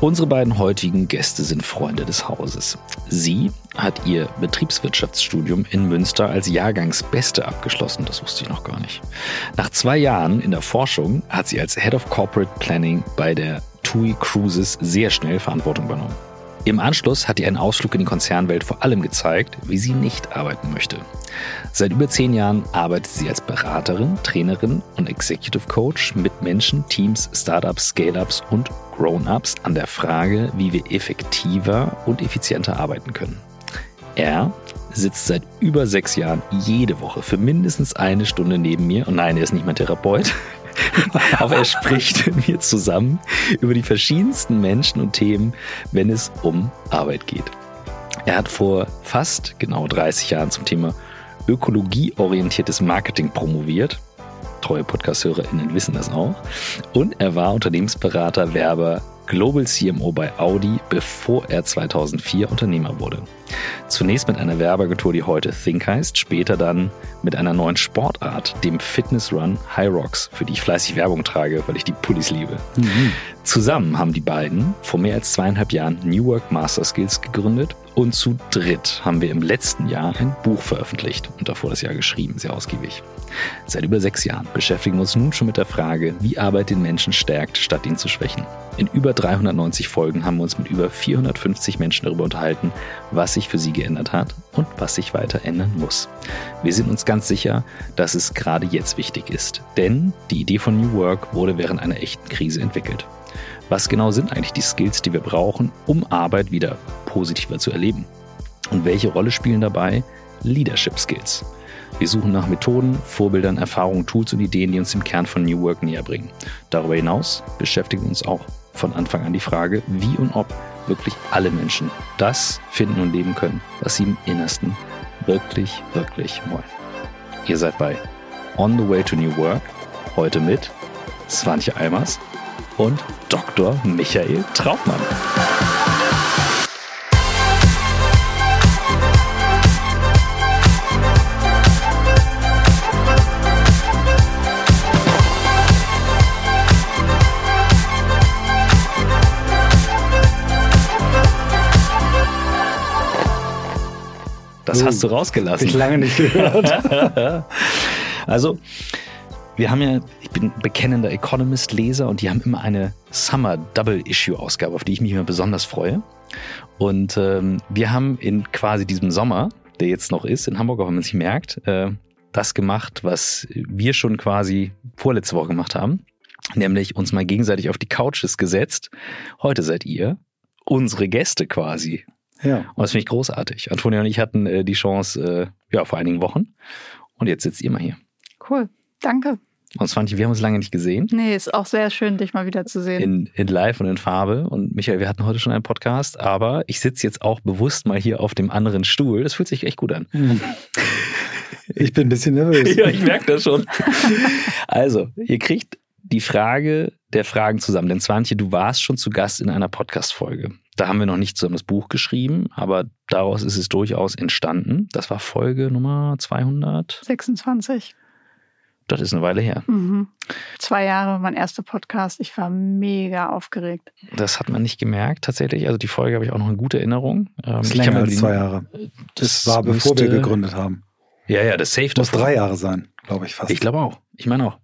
Unsere beiden heutigen Gäste sind Freunde des Hauses. Sie hat ihr Betriebswirtschaftsstudium in Münster als Jahrgangsbeste abgeschlossen, das wusste ich noch gar nicht. Nach zwei Jahren in der Forschung hat sie als Head of Corporate Planning bei der TUI Cruises sehr schnell Verantwortung übernommen. Im Anschluss hat ihr ein Ausflug in die Konzernwelt vor allem gezeigt, wie sie nicht arbeiten möchte. Seit über zehn Jahren arbeitet sie als Beraterin, Trainerin und Executive Coach mit Menschen, Teams, Startups, Scale-ups und Grown-ups an der Frage, wie wir effektiver und effizienter arbeiten können. Er sitzt seit über sechs Jahren jede Woche für mindestens eine Stunde neben mir. Und nein, er ist nicht mein Therapeut. Aber er spricht mit mir zusammen über die verschiedensten Menschen und Themen, wenn es um Arbeit geht. Er hat vor fast genau 30 Jahren zum Thema ökologieorientiertes Marketing promoviert treue Podcast-HörerInnen wissen das auch. Und er war Unternehmensberater, Werber, Global CMO bei Audi, bevor er 2004 Unternehmer wurde. Zunächst mit einer Werbeagentur, die heute Think heißt, später dann mit einer neuen Sportart, dem Fitness Run High Rocks, für die ich fleißig Werbung trage, weil ich die Pullis liebe. Mhm. Zusammen haben die beiden vor mehr als zweieinhalb Jahren New Work Master Skills gegründet und zu dritt haben wir im letzten Jahr ein Buch veröffentlicht und davor das Jahr geschrieben, sehr ausgiebig. Seit über sechs Jahren beschäftigen wir uns nun schon mit der Frage, wie Arbeit den Menschen stärkt, statt ihn zu schwächen. In über 390 Folgen haben wir uns mit über 450 Menschen darüber unterhalten, was sich für sie geändert hat und was sich weiter ändern muss. Wir sind uns ganz sicher, dass es gerade jetzt wichtig ist, denn die Idee von New Work wurde während einer echten Krise entwickelt. Was genau sind eigentlich die Skills, die wir brauchen, um Arbeit wieder positiver zu erleben? Und welche Rolle spielen dabei Leadership Skills? Wir suchen nach Methoden, Vorbildern, Erfahrungen, Tools und Ideen, die uns dem Kern von New Work näher bringen. Darüber hinaus beschäftigen wir uns auch von Anfang an die Frage, wie und ob wirklich alle Menschen das finden und leben können, was sie im Innersten wirklich, wirklich wollen. Ihr seid bei On the Way to New Work, heute mit Svantje Eimers und Dr. Michael Trautmann. Das hast du rausgelassen. Ich lange nicht gehört. also, wir haben ja, ich bin bekennender Economist-Leser und die haben immer eine Summer Double-Issue-Ausgabe, auf die ich mich immer besonders freue. Und ähm, wir haben in quasi diesem Sommer, der jetzt noch ist, in Hamburg, auch wenn man sich merkt, äh, das gemacht, was wir schon quasi vorletzte Woche gemacht haben. Nämlich uns mal gegenseitig auf die Couches gesetzt. Heute seid ihr unsere Gäste quasi. Ja. Und das finde ich großartig. Antonia und ich hatten äh, die Chance, äh, ja, vor einigen Wochen. Und jetzt sitzt ihr mal hier. Cool. Danke. Und Svanti, wir haben uns lange nicht gesehen. Nee, ist auch sehr schön, dich mal wieder zu sehen. In, in live und in Farbe. Und Michael, wir hatten heute schon einen Podcast, aber ich sitze jetzt auch bewusst mal hier auf dem anderen Stuhl. Das fühlt sich echt gut an. Ich bin ein bisschen nervös. ja, ich merke das schon. Also, ihr kriegt die Frage der Fragen zusammen. Denn Swantje, du warst schon zu Gast in einer Podcast-Folge. Da haben wir noch nicht zusammen das Buch geschrieben, aber daraus ist es durchaus entstanden. Das war Folge Nummer 226. Das ist eine Weile her. Mhm. Zwei Jahre, mein erster Podcast. Ich war mega aufgeregt. Das hat man nicht gemerkt, tatsächlich. Also die Folge habe ich auch noch in guter Erinnerung. Ähm, das ist länger als zwei Jahre. Das, das war bevor müsste, wir gegründet haben. Ja, ja, das Safe. Muss drei Jahre sein, glaube ich fast. Ich glaube auch. Ich meine auch.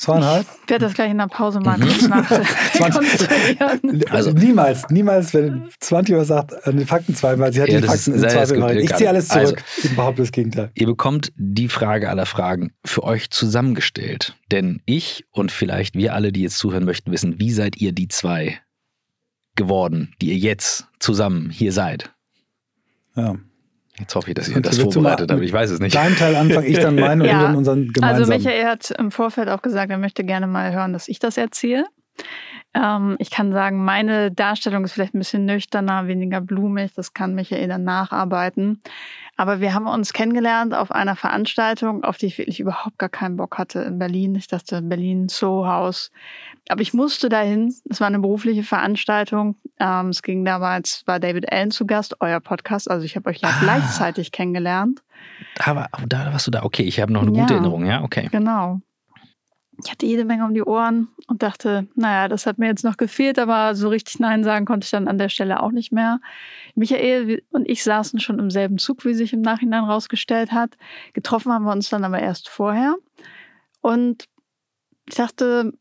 Zweieinhalb? Ich werde das gleich in der Pause mal mhm. kurz nach Also niemals, niemals, wenn 20 Uhr sagt, äh, die Fakten zwei, weil sie hat ja, die Fakten in Zweifel Ich ziehe alles zurück. Also, ich behaupte das Gegenteil. Ihr bekommt die Frage aller Fragen für euch zusammengestellt. Denn ich und vielleicht wir alle, die jetzt zuhören möchten, wissen, wie seid ihr die zwei geworden, die ihr jetzt zusammen hier seid? Ja. Jetzt hoffe ich, dass ihr das vorbereitet habt. Ich weiß es nicht. Dein Teil anfange ich dann meinen ja. und dann unseren also gemeinsamen. Also Michael hat im Vorfeld auch gesagt, er möchte gerne mal hören, dass ich das erzähle. Ähm, ich kann sagen, meine Darstellung ist vielleicht ein bisschen nüchterner, weniger blumig. Das kann Michael dann nacharbeiten. Aber wir haben uns kennengelernt auf einer Veranstaltung, auf die ich wirklich überhaupt gar keinen Bock hatte in Berlin. Ich dachte, Berlin Soho House. Aber ich musste dahin. Es war eine berufliche Veranstaltung. Ähm, es ging damals, war David Allen zu Gast, euer Podcast. Also ich habe euch ja ah. gleichzeitig kennengelernt. Aber da warst du da. Okay, ich habe noch eine gute ja, Erinnerung. Ja, okay. Genau. Ich hatte jede Menge um die Ohren und dachte, naja, das hat mir jetzt noch gefehlt, aber so richtig Nein sagen konnte ich dann an der Stelle auch nicht mehr. Michael und ich saßen schon im selben Zug, wie sich im Nachhinein rausgestellt hat. Getroffen haben wir uns dann aber erst vorher. Und ich dachte,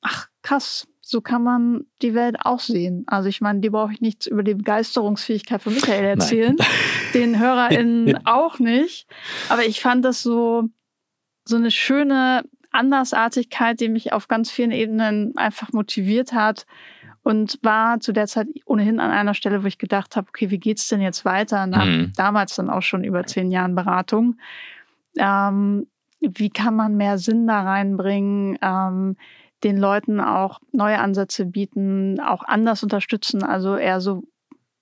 ach krass, so kann man die Welt auch sehen. Also ich meine, die brauche ich nichts über die Begeisterungsfähigkeit von Michael erzählen, Nein. den HörerInnen auch nicht. Aber ich fand das so, so eine schöne Andersartigkeit, die mich auf ganz vielen Ebenen einfach motiviert hat und war zu der Zeit ohnehin an einer Stelle, wo ich gedacht habe, okay, wie geht's denn jetzt weiter nach mhm. damals dann auch schon über zehn Jahren Beratung? Ähm, wie kann man mehr Sinn da reinbringen? Ähm, den Leuten auch neue Ansätze bieten, auch anders unterstützen. Also eher so,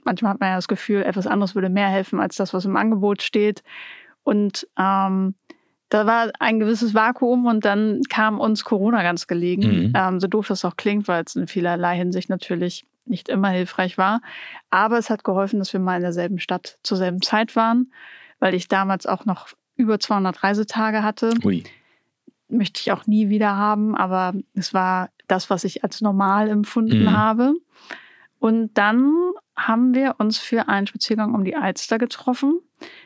manchmal hat man ja das Gefühl, etwas anderes würde mehr helfen als das, was im Angebot steht. Und ähm, da war ein gewisses Vakuum und dann kam uns Corona ganz gelegen. Mhm. Ähm, so doof das auch klingt, weil es in vielerlei Hinsicht natürlich nicht immer hilfreich war. Aber es hat geholfen, dass wir mal in derselben Stadt zur selben Zeit waren, weil ich damals auch noch über 200 Reisetage hatte. Ui. Möchte ich auch nie wieder haben, aber es war das, was ich als normal empfunden mhm. habe. Und dann haben wir uns für einen Spaziergang um die Alster getroffen.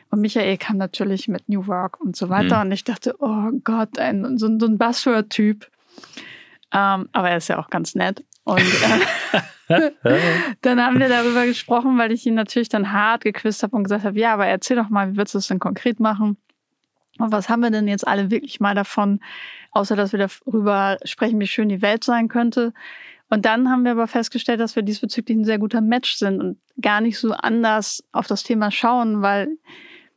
Und Michael kam natürlich mit New Work und so weiter. Mhm. Und ich dachte, oh Gott, ein, so, so ein Buzzword-Typ. Ähm, aber er ist ja auch ganz nett. Und äh, dann haben wir darüber gesprochen, weil ich ihn natürlich dann hart gequizt habe und gesagt habe, ja, aber erzähl doch mal, wie würdest du das denn konkret machen? Und was haben wir denn jetzt alle wirklich mal davon, außer dass wir darüber sprechen, wie schön die Welt sein könnte? Und dann haben wir aber festgestellt, dass wir diesbezüglich ein sehr guter Match sind und gar nicht so anders auf das Thema schauen, weil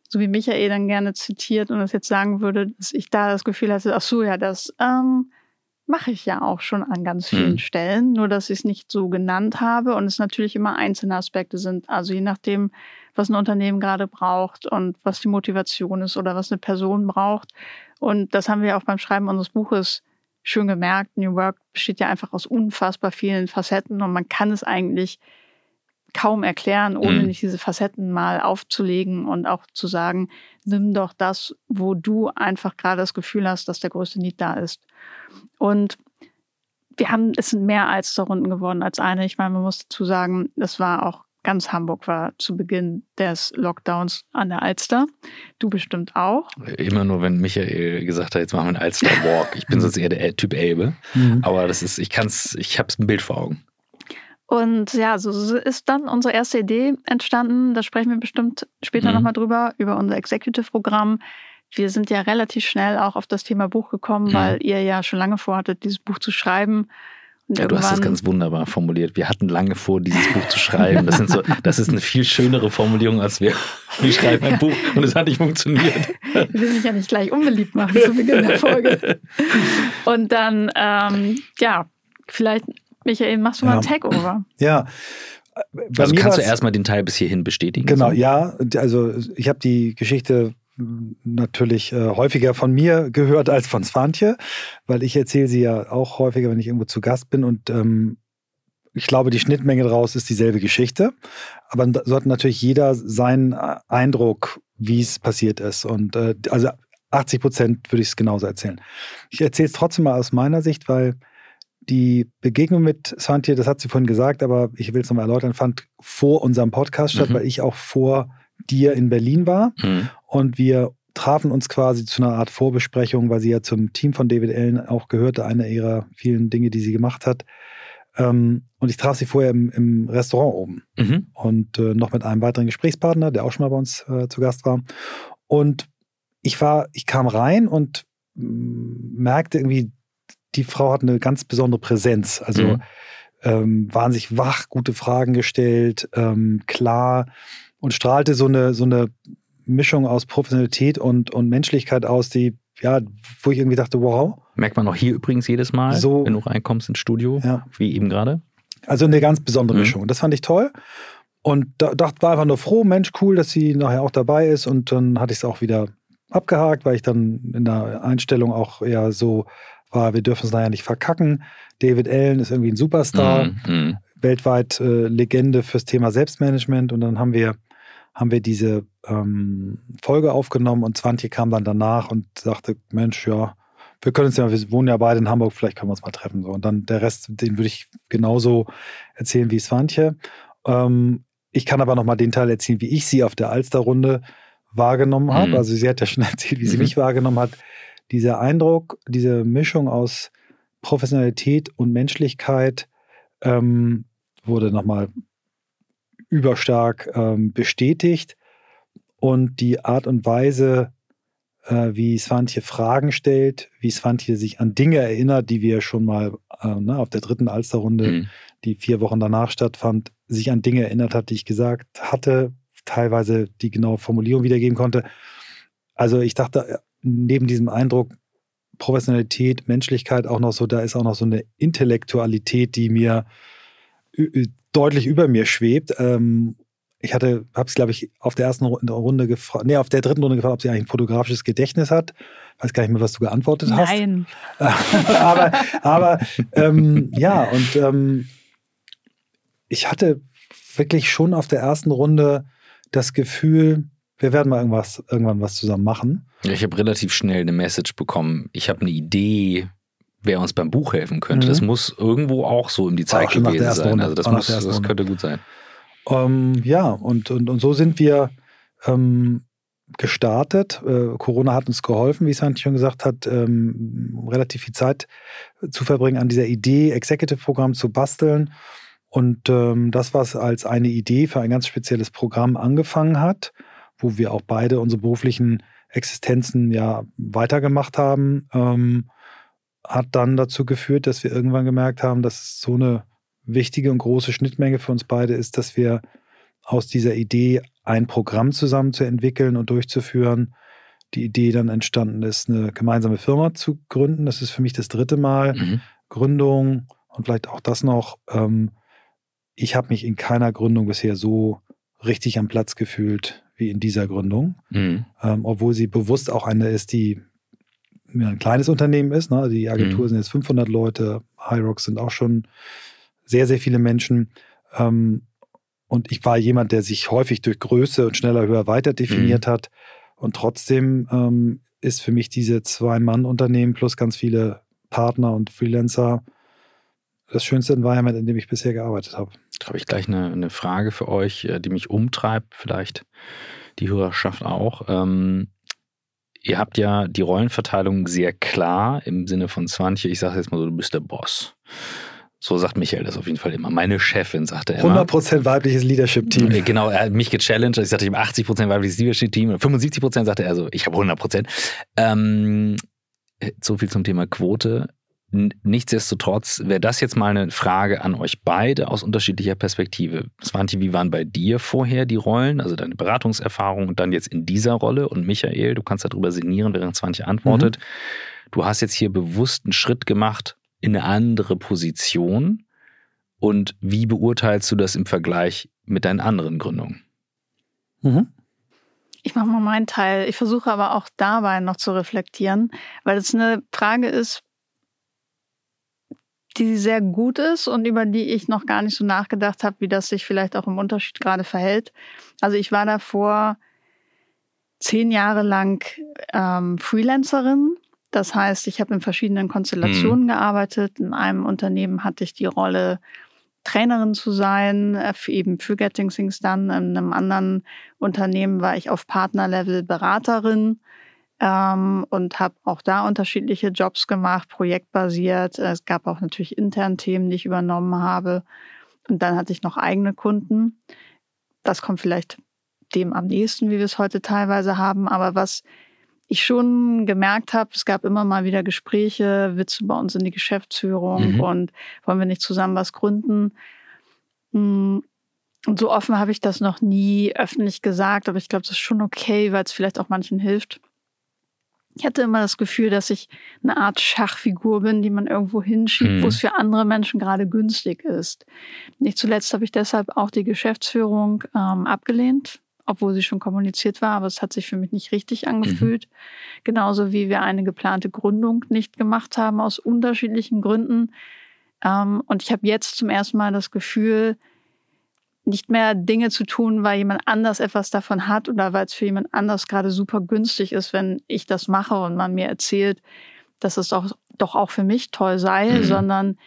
so wie Michael dann gerne zitiert und es jetzt sagen würde, dass ich da das Gefühl hatte, ach so, ja, das ähm, mache ich ja auch schon an ganz vielen hm. Stellen, nur dass ich es nicht so genannt habe und es natürlich immer einzelne Aspekte sind. Also je nachdem, was ein Unternehmen gerade braucht und was die Motivation ist oder was eine Person braucht. Und das haben wir auch beim Schreiben unseres Buches schön gemerkt, New Work besteht ja einfach aus unfassbar vielen Facetten und man kann es eigentlich kaum erklären, ohne mhm. nicht diese Facetten mal aufzulegen und auch zu sagen, nimm doch das, wo du einfach gerade das Gefühl hast, dass der größte Need da ist. Und wir haben, es sind mehr als zur Runden geworden als eine. Ich meine, man muss dazu sagen, das war auch Ganz Hamburg war zu Beginn des Lockdowns an der Alster. Du bestimmt auch. Immer nur, wenn Michael gesagt hat, jetzt machen wir einen Alster Walk. Ich bin sonst eher der Typ Elbe. Mhm. Aber das ist, ich kann's, ich habe ein Bild vor Augen. Und ja, so ist dann unsere erste Idee entstanden. Da sprechen wir bestimmt später mhm. nochmal drüber, über unser Executive-Programm. Wir sind ja relativ schnell auch auf das Thema Buch gekommen, mhm. weil ihr ja schon lange vorhattet, dieses Buch zu schreiben. Ja, du hast es ganz wunderbar formuliert. Wir hatten lange vor, dieses Buch zu schreiben. Das, sind so, das ist eine viel schönere Formulierung, als wir, wir schreiben ein Buch und es hat nicht funktioniert. Ich will mich ja nicht gleich unbeliebt machen zu Beginn der Folge. Und dann, ähm, ja, vielleicht, Michael, machst du mal ja. ein Takeover. Ja. Bei also kannst du erstmal den Teil bis hierhin bestätigen? Genau, so? ja. Also ich habe die Geschichte natürlich äh, häufiger von mir gehört als von Svantje, weil ich erzähle sie ja auch häufiger, wenn ich irgendwo zu Gast bin und ähm, ich glaube, die Schnittmenge daraus ist dieselbe Geschichte, aber so hat natürlich jeder seinen äh, Eindruck, wie es passiert ist und äh, also 80 Prozent würde ich es genauso erzählen. Ich erzähle es trotzdem mal aus meiner Sicht, weil die Begegnung mit Svantje, das hat sie vorhin gesagt, aber ich will es nochmal erläutern, fand vor unserem Podcast statt, mhm. weil ich auch vor dir in Berlin war. Mhm. Und wir trafen uns quasi zu einer Art Vorbesprechung, weil sie ja zum Team von David Allen auch gehörte, eine ihrer vielen Dinge, die sie gemacht hat. Ähm, und ich traf sie vorher im, im Restaurant oben mhm. und äh, noch mit einem weiteren Gesprächspartner, der auch schon mal bei uns äh, zu Gast war. Und ich war, ich kam rein und mm, merkte irgendwie, die Frau hat eine ganz besondere Präsenz. Also mhm. ähm, wahnsinnig wach, gute Fragen gestellt, ähm, klar und strahlte so eine, so eine Mischung aus Professionalität und, und Menschlichkeit aus, die, ja, wo ich irgendwie dachte, wow. Merkt man auch hier übrigens jedes Mal, so, wenn du reinkommst ins Studio, ja. wie eben gerade. Also eine ganz besondere mhm. Mischung. Das fand ich toll. Und da dachte, war einfach nur froh, Mensch, cool, dass sie nachher auch dabei ist. Und dann hatte ich es auch wieder abgehakt, weil ich dann in der Einstellung auch eher so war, wir dürfen es nachher nicht verkacken. David Allen ist irgendwie ein Superstar, mhm. mhm. weltweit äh, Legende fürs Thema Selbstmanagement. Und dann haben wir haben wir diese ähm, Folge aufgenommen und Zwantje kam dann danach und sagte, Mensch, ja, wir können uns ja, wir wohnen ja beide in Hamburg, vielleicht können wir uns mal treffen. So. Und dann der Rest, den würde ich genauso erzählen wie Svantje. Ähm, ich kann aber noch mal den Teil erzählen, wie ich sie auf der Alster-Runde wahrgenommen habe. Mhm. Also sie hat ja schon erzählt, wie sie mhm. mich wahrgenommen hat. Dieser Eindruck, diese Mischung aus Professionalität und Menschlichkeit ähm, wurde nochmal überstark ähm, bestätigt. Und die Art und Weise, äh, wie Svantje Fragen stellt, wie Svantje sich an Dinge erinnert, die wir schon mal äh, ne, auf der dritten Alsterrunde, mhm. die vier Wochen danach stattfand, sich an Dinge erinnert hat, die ich gesagt hatte, teilweise die genaue Formulierung wiedergeben konnte. Also ich dachte, neben diesem Eindruck Professionalität, Menschlichkeit auch noch so, da ist auch noch so eine Intellektualität, die mir deutlich über mir schwebt. Ähm, ich hatte, habe es, glaube ich, auf der ersten Runde gefragt, nee, auf der dritten Runde gefragt, ob sie eigentlich ein fotografisches Gedächtnis hat. Weiß gar nicht mehr, was du geantwortet hast. Nein. aber aber ähm, ja, und ähm, ich hatte wirklich schon auf der ersten Runde das Gefühl, wir werden mal irgendwas, irgendwann was zusammen machen. Ich habe relativ schnell eine Message bekommen. Ich habe eine Idee, wer uns beim Buch helfen könnte. Mhm. Das muss irgendwo auch so in die Zeit gewesen sein. Runde. Also das, muss, das könnte gut sein. Ähm, ja, und, und, und so sind wir ähm, gestartet. Äh, Corona hat uns geholfen, wie Santi schon gesagt hat, ähm, relativ viel Zeit zu verbringen, an dieser Idee, Executive-Programm zu basteln. Und ähm, das, was als eine Idee für ein ganz spezielles Programm angefangen hat, wo wir auch beide unsere beruflichen Existenzen ja weitergemacht haben, ähm, hat dann dazu geführt, dass wir irgendwann gemerkt haben, dass es so eine wichtige und große Schnittmenge für uns beide ist, dass wir aus dieser Idee ein Programm zusammen zu entwickeln und durchzuführen, die Idee dann entstanden ist, eine gemeinsame Firma zu gründen. Das ist für mich das dritte Mal. Mhm. Gründung und vielleicht auch das noch. Ähm, ich habe mich in keiner Gründung bisher so richtig am Platz gefühlt wie in dieser Gründung, mhm. ähm, obwohl sie bewusst auch eine ist, die ein kleines Unternehmen ist. Ne? Die Agentur mhm. sind jetzt 500 Leute, Hyrox sind auch schon sehr, sehr viele Menschen. Ähm, und ich war jemand, der sich häufig durch Größe und schneller, höher, weiter definiert mhm. hat. Und trotzdem ähm, ist für mich diese Zwei-Mann-Unternehmen plus ganz viele Partner und Freelancer das schönste Environment, in dem ich bisher gearbeitet habe. Da habe ich gleich eine, eine Frage für euch, äh, die mich umtreibt, vielleicht die Hörerschaft auch. Ähm, ihr habt ja die Rollenverteilung sehr klar im Sinne von Swantje, ich sage jetzt mal so, du bist der Boss. So sagt Michael das auf jeden Fall immer. Meine Chefin, sagte er immer. 100% weibliches Leadership-Team. Äh, genau, er hat mich gechallenged. Ich sagte ihm 80% weibliches Leadership-Team. 75% sagte er so, ich habe 100%. Ähm, so viel zum Thema Quote. Nichtsdestotrotz wäre das jetzt mal eine Frage an euch beide aus unterschiedlicher Perspektive. Svanti, wie waren bei dir vorher die Rollen, also deine Beratungserfahrung und dann jetzt in dieser Rolle? Und Michael, du kannst darüber sinnieren, während Svanti antwortet. Mhm. Du hast jetzt hier bewusst einen Schritt gemacht in eine andere Position. Und wie beurteilst du das im Vergleich mit deinen anderen Gründungen? Mhm. Ich mache mal meinen Teil. Ich versuche aber auch dabei noch zu reflektieren, weil es eine Frage ist, die sehr gut ist und über die ich noch gar nicht so nachgedacht habe, wie das sich vielleicht auch im Unterschied gerade verhält. Also ich war davor zehn Jahre lang ähm, Freelancerin. Das heißt, ich habe in verschiedenen Konstellationen mhm. gearbeitet. In einem Unternehmen hatte ich die Rolle, Trainerin zu sein, äh, eben für Getting Things Done. In einem anderen Unternehmen war ich auf Partnerlevel Beraterin ähm, und habe auch da unterschiedliche Jobs gemacht, projektbasiert. Es gab auch natürlich intern Themen, die ich übernommen habe. Und dann hatte ich noch eigene Kunden. Das kommt vielleicht dem am nächsten, wie wir es heute teilweise haben. Aber was ich schon gemerkt habe, es gab immer mal wieder Gespräche, willst du bei uns in die Geschäftsführung mhm. und wollen wir nicht zusammen was gründen? Hm, und so offen habe ich das noch nie öffentlich gesagt, aber ich glaube, das ist schon okay, weil es vielleicht auch manchen hilft. Ich hatte immer das Gefühl, dass ich eine Art Schachfigur bin, die man irgendwo hinschiebt, mhm. wo es für andere Menschen gerade günstig ist. Nicht zuletzt habe ich deshalb auch die Geschäftsführung ähm, abgelehnt, obwohl sie schon kommuniziert war, aber es hat sich für mich nicht richtig angefühlt. Mhm. Genauso wie wir eine geplante Gründung nicht gemacht haben, aus unterschiedlichen Gründen. Ähm, und ich habe jetzt zum ersten Mal das Gefühl, nicht mehr Dinge zu tun, weil jemand anders etwas davon hat oder weil es für jemand anders gerade super günstig ist, wenn ich das mache und man mir erzählt, dass es doch, doch auch für mich toll sei, mhm. sondern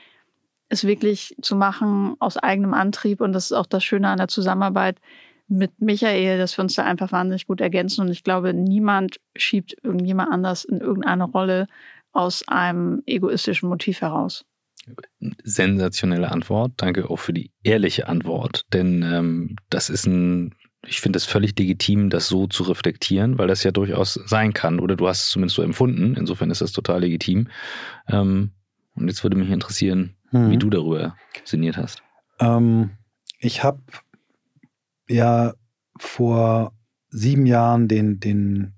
es wirklich zu machen aus eigenem Antrieb. Und das ist auch das Schöne an der Zusammenarbeit mit Michael, dass wir uns da einfach wahnsinnig gut ergänzen. Und ich glaube, niemand schiebt irgendjemand anders in irgendeine Rolle aus einem egoistischen Motiv heraus. Sensationelle Antwort. Danke auch für die ehrliche Antwort. Denn ähm, das ist ein, ich finde es völlig legitim, das so zu reflektieren, weil das ja durchaus sein kann. Oder du hast es zumindest so empfunden. Insofern ist das total legitim. Ähm, und jetzt würde mich interessieren, mhm. wie du darüber sinniert hast. Ähm, ich habe ja vor sieben Jahren den, den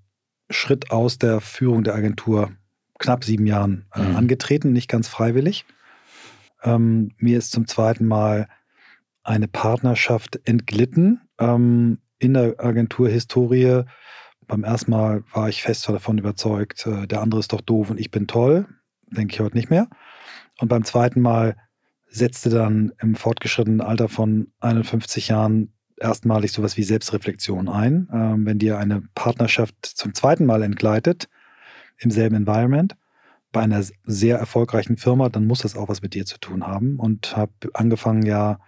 Schritt aus der Führung der Agentur, knapp sieben Jahren, äh, mhm. angetreten, nicht ganz freiwillig. Ähm, mir ist zum zweiten Mal eine Partnerschaft entglitten ähm, in der Agenturhistorie. Beim ersten Mal war ich fest davon überzeugt, äh, der andere ist doch doof und ich bin toll. Denke ich heute nicht mehr. Und beim zweiten Mal setzte dann im fortgeschrittenen Alter von 51 Jahren erstmalig sowas wie Selbstreflexion ein. Ähm, wenn dir eine Partnerschaft zum zweiten Mal entgleitet, im selben Environment, bei einer sehr erfolgreichen Firma, dann muss das auch was mit dir zu tun haben. Und habe angefangen, ja,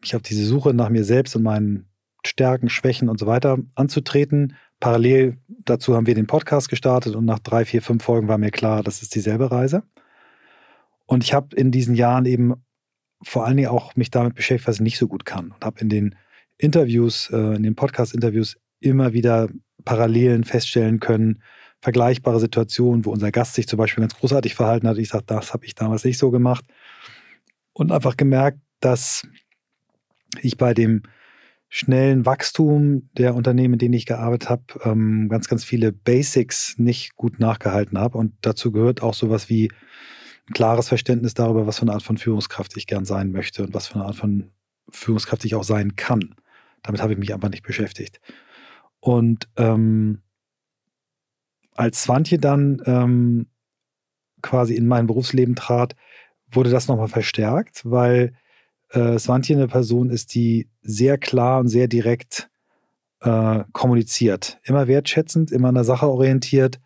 mich auf diese Suche nach mir selbst und meinen Stärken, Schwächen und so weiter anzutreten. Parallel dazu haben wir den Podcast gestartet und nach drei, vier, fünf Folgen war mir klar, das ist dieselbe Reise. Und ich habe in diesen Jahren eben vor allen Dingen auch mich damit beschäftigt, was ich nicht so gut kann. Und habe in den Interviews, äh, in den Podcast-Interviews immer wieder Parallelen feststellen können, vergleichbare Situationen, wo unser Gast sich zum Beispiel ganz großartig verhalten hat. Ich sage, das habe ich damals nicht so gemacht. Und einfach gemerkt, dass ich bei dem schnellen Wachstum der Unternehmen, in denen ich gearbeitet habe, ähm, ganz, ganz viele Basics nicht gut nachgehalten habe. Und dazu gehört auch sowas wie ein klares Verständnis darüber, was für eine Art von Führungskraft ich gern sein möchte und was für eine Art von Führungskraft ich auch sein kann. Damit habe ich mich einfach nicht beschäftigt. Und ähm, als Swantje dann ähm, quasi in mein Berufsleben trat, wurde das nochmal verstärkt, weil äh, Swantje eine Person ist, die sehr klar und sehr direkt äh, kommuniziert. Immer wertschätzend, immer an der Sache orientiert,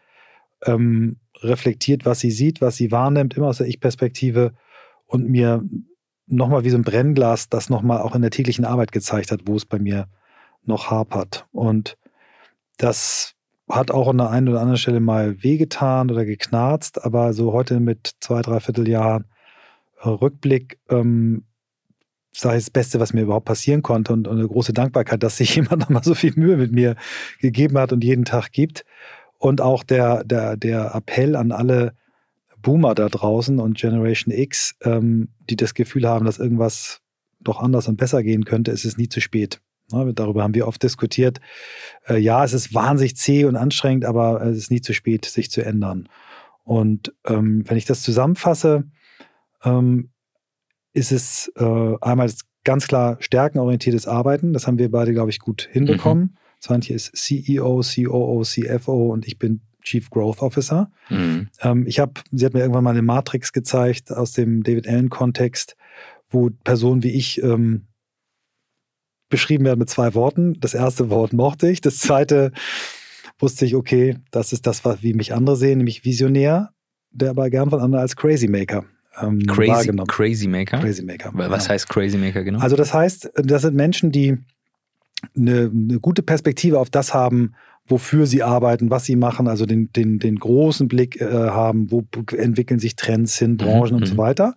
ähm, reflektiert, was sie sieht, was sie wahrnimmt, immer aus der Ich-Perspektive und mir nochmal wie so ein Brennglas das nochmal auch in der täglichen Arbeit gezeigt hat, wo es bei mir noch hapert. Und das hat auch an der einen oder anderen Stelle mal wehgetan oder geknarzt, aber so heute mit zwei, dreiviertel Jahren äh, Rückblick, ähm, sage ich das Beste, was mir überhaupt passieren konnte und, und eine große Dankbarkeit, dass sich jemand nochmal so viel Mühe mit mir gegeben hat und jeden Tag gibt. Und auch der, der, der Appell an alle Boomer da draußen und Generation X, ähm, die das Gefühl haben, dass irgendwas doch anders und besser gehen könnte, ist es nie zu spät. Ja, darüber haben wir oft diskutiert. Äh, ja, es ist wahnsinnig zäh und anstrengend, aber es ist nie zu spät, sich zu ändern. Und ähm, wenn ich das zusammenfasse, ähm, ist es äh, einmal ganz klar stärkenorientiertes Arbeiten. Das haben wir beide, glaube ich, gut hinbekommen. Mhm. Swantje ist CEO, COO, CFO und ich bin Chief Growth Officer. Mhm. Ähm, ich habe, sie hat mir irgendwann mal eine Matrix gezeigt aus dem David Allen-Kontext, wo Personen wie ich ähm, beschrieben werden mit zwei Worten. Das erste Wort mochte ich. Das zweite wusste ich, okay, das ist das, wie mich andere sehen, nämlich Visionär, der aber gern von anderen als Crazy Maker ähm, Crazy, Crazy Maker? Crazy Maker. Was genau. heißt Crazy Maker genau? Also das heißt, das sind Menschen, die eine, eine gute Perspektive auf das haben, wofür sie arbeiten, was sie machen, also den, den, den großen Blick äh, haben, wo entwickeln sich Trends hin, mhm, Branchen mhm. und so weiter.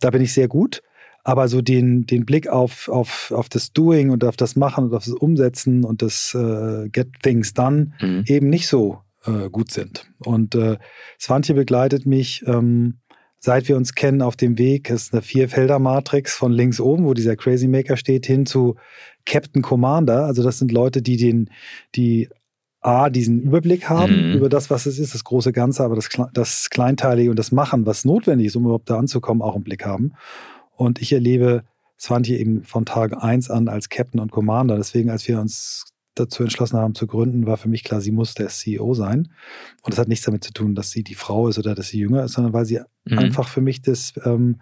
Da bin ich sehr gut. Aber so den, den Blick auf, auf, auf das Doing und auf das Machen und auf das Umsetzen und das äh, Get Things Done mhm. eben nicht so äh, gut sind. Und äh, Svantje begleitet mich ähm, seit wir uns kennen auf dem Weg, das ist eine Vierfelder-Matrix von links oben, wo dieser Crazy Maker steht, hin zu Captain Commander. Also das sind Leute, die den, die A, diesen Überblick haben mhm. über das, was es ist, das große Ganze, aber das, das Kleinteilige und das Machen, was notwendig ist, um überhaupt da anzukommen, auch im Blick haben. Und ich erlebe Swantje eben von Tag 1 an als Captain und Commander. Deswegen, als wir uns dazu entschlossen haben zu gründen, war für mich klar, sie muss der CEO sein. Und das hat nichts damit zu tun, dass sie die Frau ist oder dass sie jünger ist, sondern weil sie mhm. einfach für mich das ähm,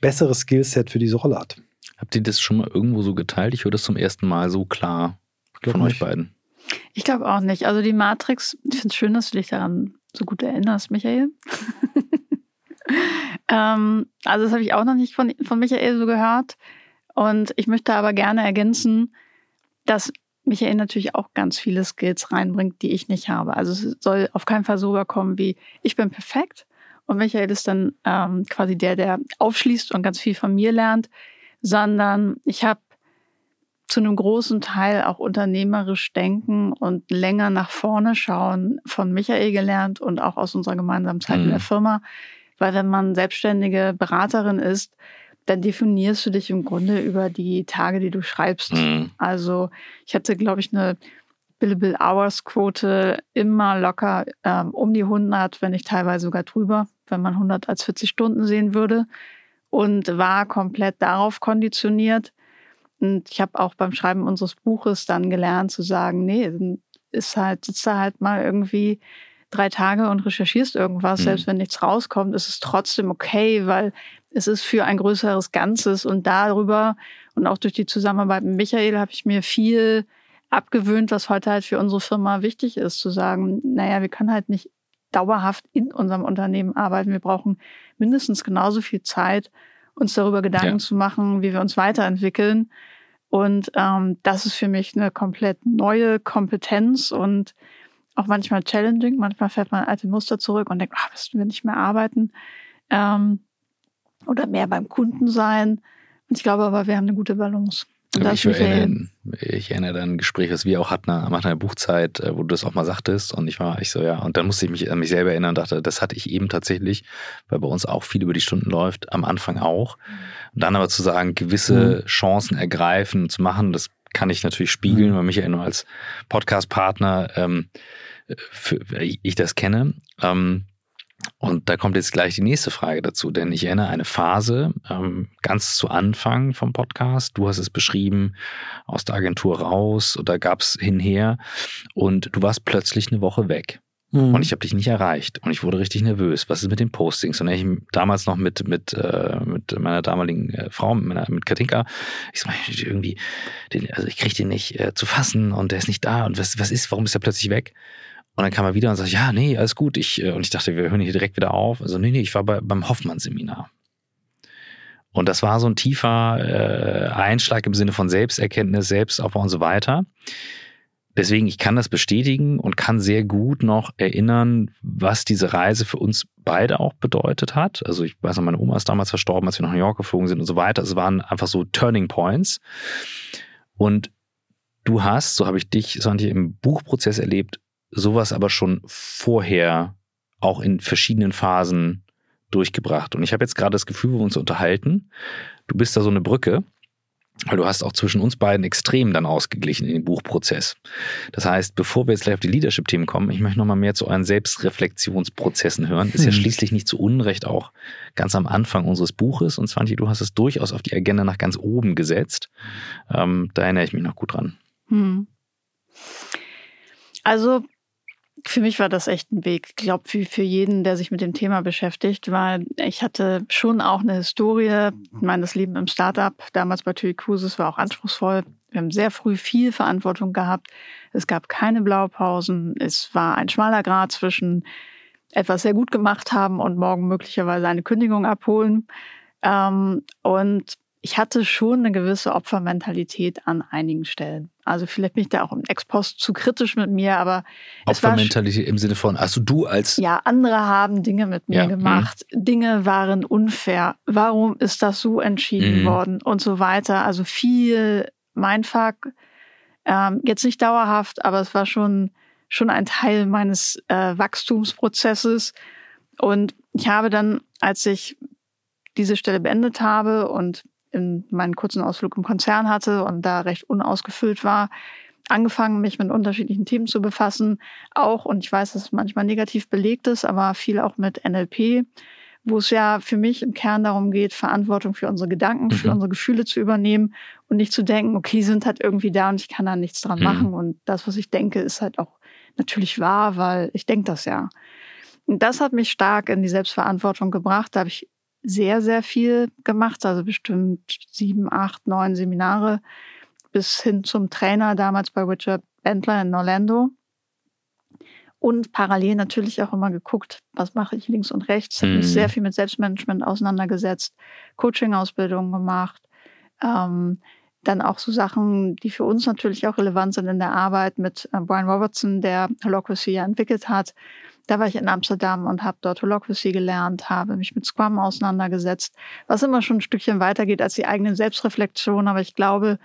bessere Skillset für diese Rolle hat. Habt ihr das schon mal irgendwo so geteilt? Ich höre das zum ersten Mal so klar von euch beiden. Ich glaube auch nicht. Also die Matrix, ich finde es schön, dass du dich daran so gut erinnerst, Michael. ähm, also das habe ich auch noch nicht von, von Michael so gehört. Und ich möchte aber gerne ergänzen, dass Michael natürlich auch ganz viele Skills reinbringt, die ich nicht habe. Also es soll auf keinen Fall so rüberkommen wie ich bin perfekt und Michael ist dann ähm, quasi der, der aufschließt und ganz viel von mir lernt, sondern ich habe zu einem großen Teil auch unternehmerisch denken und länger nach vorne schauen von Michael gelernt und auch aus unserer gemeinsamen Zeit mhm. in der mhm. Firma. Weil wenn man selbstständige Beraterin ist, dann definierst du dich im Grunde über die Tage, die du schreibst. Mhm. Also ich hatte, glaube ich, eine Billable Hours Quote immer locker ähm, um die 100, wenn nicht teilweise sogar drüber, wenn man 100 als 40 Stunden sehen würde und war komplett darauf konditioniert. Und ich habe auch beim Schreiben unseres Buches dann gelernt zu sagen, nee, ist halt, sitzt da halt mal irgendwie drei Tage und recherchierst irgendwas, mhm. selbst wenn nichts rauskommt, ist es trotzdem okay, weil es ist für ein größeres Ganzes und darüber und auch durch die Zusammenarbeit mit Michael habe ich mir viel abgewöhnt, was heute halt für unsere Firma wichtig ist, zu sagen, naja, wir können halt nicht dauerhaft in unserem Unternehmen arbeiten. Wir brauchen mindestens genauso viel Zeit, uns darüber Gedanken ja. zu machen, wie wir uns weiterentwickeln. Und ähm, das ist für mich eine komplett neue Kompetenz und auch manchmal challenging. Manchmal fährt man alte Muster zurück und denkt, ach, müssten wir nicht mehr arbeiten ähm, oder mehr beim Kunden sein. Und ich glaube aber, wir haben eine gute Balance. Ich erinnere, ich erinnere an ein Gespräch, was wir auch hatten nach einer Buchzeit, äh, wo du das auch mal sagtest. Und ich war, ich so, ja, und dann musste ich mich an mich selber erinnern und dachte, das hatte ich eben tatsächlich, weil bei uns auch viel über die Stunden läuft, am Anfang auch. Und dann aber zu sagen, gewisse mhm. Chancen ergreifen, zu machen, das kann ich natürlich spiegeln, mhm. weil Michael nur als Podcast-Partner ähm, für, ich das kenne. Ähm, und da kommt jetzt gleich die nächste Frage dazu, denn ich erinnere eine Phase ähm, ganz zu Anfang vom Podcast. Du hast es beschrieben, aus der Agentur raus oder gab es hinher und du warst plötzlich eine Woche weg. Mhm. Und ich habe dich nicht erreicht und ich wurde richtig nervös. Was ist mit den Postings? Und ich damals noch mit mit äh, mit meiner damaligen äh, Frau, mit, meiner, mit Katinka, ich so irgendwie, den, also ich kriege den nicht äh, zu fassen und der ist nicht da und was was ist? Warum ist er plötzlich weg? Und dann kam er wieder und sagte, ja, nee, alles gut. Ich, äh, und ich dachte, wir hören hier direkt wieder auf. Also, nee, nee, ich war bei, beim Hoffmann-Seminar. Und das war so ein tiefer äh, Einschlag im Sinne von Selbsterkenntnis, Selbstaufbau und so weiter. Deswegen, ich kann das bestätigen und kann sehr gut noch erinnern, was diese Reise für uns beide auch bedeutet hat. Also ich weiß noch, meine Oma ist damals verstorben, als wir nach New York geflogen sind und so weiter. Es waren einfach so Turning Points. Und du hast, so habe ich dich, Santi, im Buchprozess erlebt, sowas aber schon vorher auch in verschiedenen Phasen durchgebracht. Und ich habe jetzt gerade das Gefühl, wo wir uns unterhalten, du bist da so eine Brücke, weil du hast auch zwischen uns beiden extrem dann ausgeglichen in den Buchprozess. Das heißt, bevor wir jetzt gleich auf die Leadership-Themen kommen, ich möchte nochmal mehr zu euren Selbstreflexionsprozessen hören. Ist ja hm. schließlich nicht zu Unrecht auch ganz am Anfang unseres Buches. Und Svanti, du hast es durchaus auf die Agenda nach ganz oben gesetzt. Ähm, da erinnere ich mich noch gut dran. Hm. Also für mich war das echt ein Weg. Ich glaube, für, für jeden, der sich mit dem Thema beschäftigt, weil ich hatte schon auch eine Historie. Meines Leben im Startup, damals bei TUI Cruises, war auch anspruchsvoll. Wir haben sehr früh viel Verantwortung gehabt. Es gab keine Blaupausen. Es war ein schmaler Grad zwischen etwas sehr gut gemacht haben und morgen möglicherweise eine Kündigung abholen. Ähm, und ich hatte schon eine gewisse Opfermentalität an einigen Stellen. Also vielleicht bin ich da auch im Ex-Post zu kritisch mit mir, aber Opfermentalität im Sinne von, also du als ja andere haben Dinge mit mir ja, gemacht, mh. Dinge waren unfair. Warum ist das so entschieden mh. worden und so weiter? Also viel Mindfuck, ähm, jetzt nicht dauerhaft, aber es war schon schon ein Teil meines äh, Wachstumsprozesses und ich habe dann, als ich diese Stelle beendet habe und in meinen kurzen Ausflug im Konzern hatte und da recht unausgefüllt war, angefangen, mich mit unterschiedlichen Themen zu befassen. Auch, und ich weiß, dass es manchmal negativ belegt ist, aber viel auch mit NLP, wo es ja für mich im Kern darum geht, Verantwortung für unsere Gedanken, mhm. für unsere Gefühle zu übernehmen und nicht zu denken, okay, die sind halt irgendwie da und ich kann da nichts dran mhm. machen. Und das, was ich denke, ist halt auch natürlich wahr, weil ich denke das ja. Und das hat mich stark in die Selbstverantwortung gebracht. Da habe ich sehr, sehr viel gemacht, also bestimmt sieben, acht, neun Seminare bis hin zum Trainer damals bei Richard Bentler in Orlando. und parallel natürlich auch immer geguckt, was mache ich links und rechts. Mhm. Habe mich sehr viel mit Selbstmanagement auseinandergesetzt, Coaching-Ausbildungen gemacht. Ähm, dann auch so Sachen, die für uns natürlich auch relevant sind in der Arbeit mit äh, Brian Robertson, der Holocracy ja entwickelt hat. Da war ich in Amsterdam und habe dort Holocracy gelernt, habe mich mit Scrum auseinandergesetzt, was immer schon ein Stückchen weitergeht als die eigene Selbstreflexion. Aber ich glaube,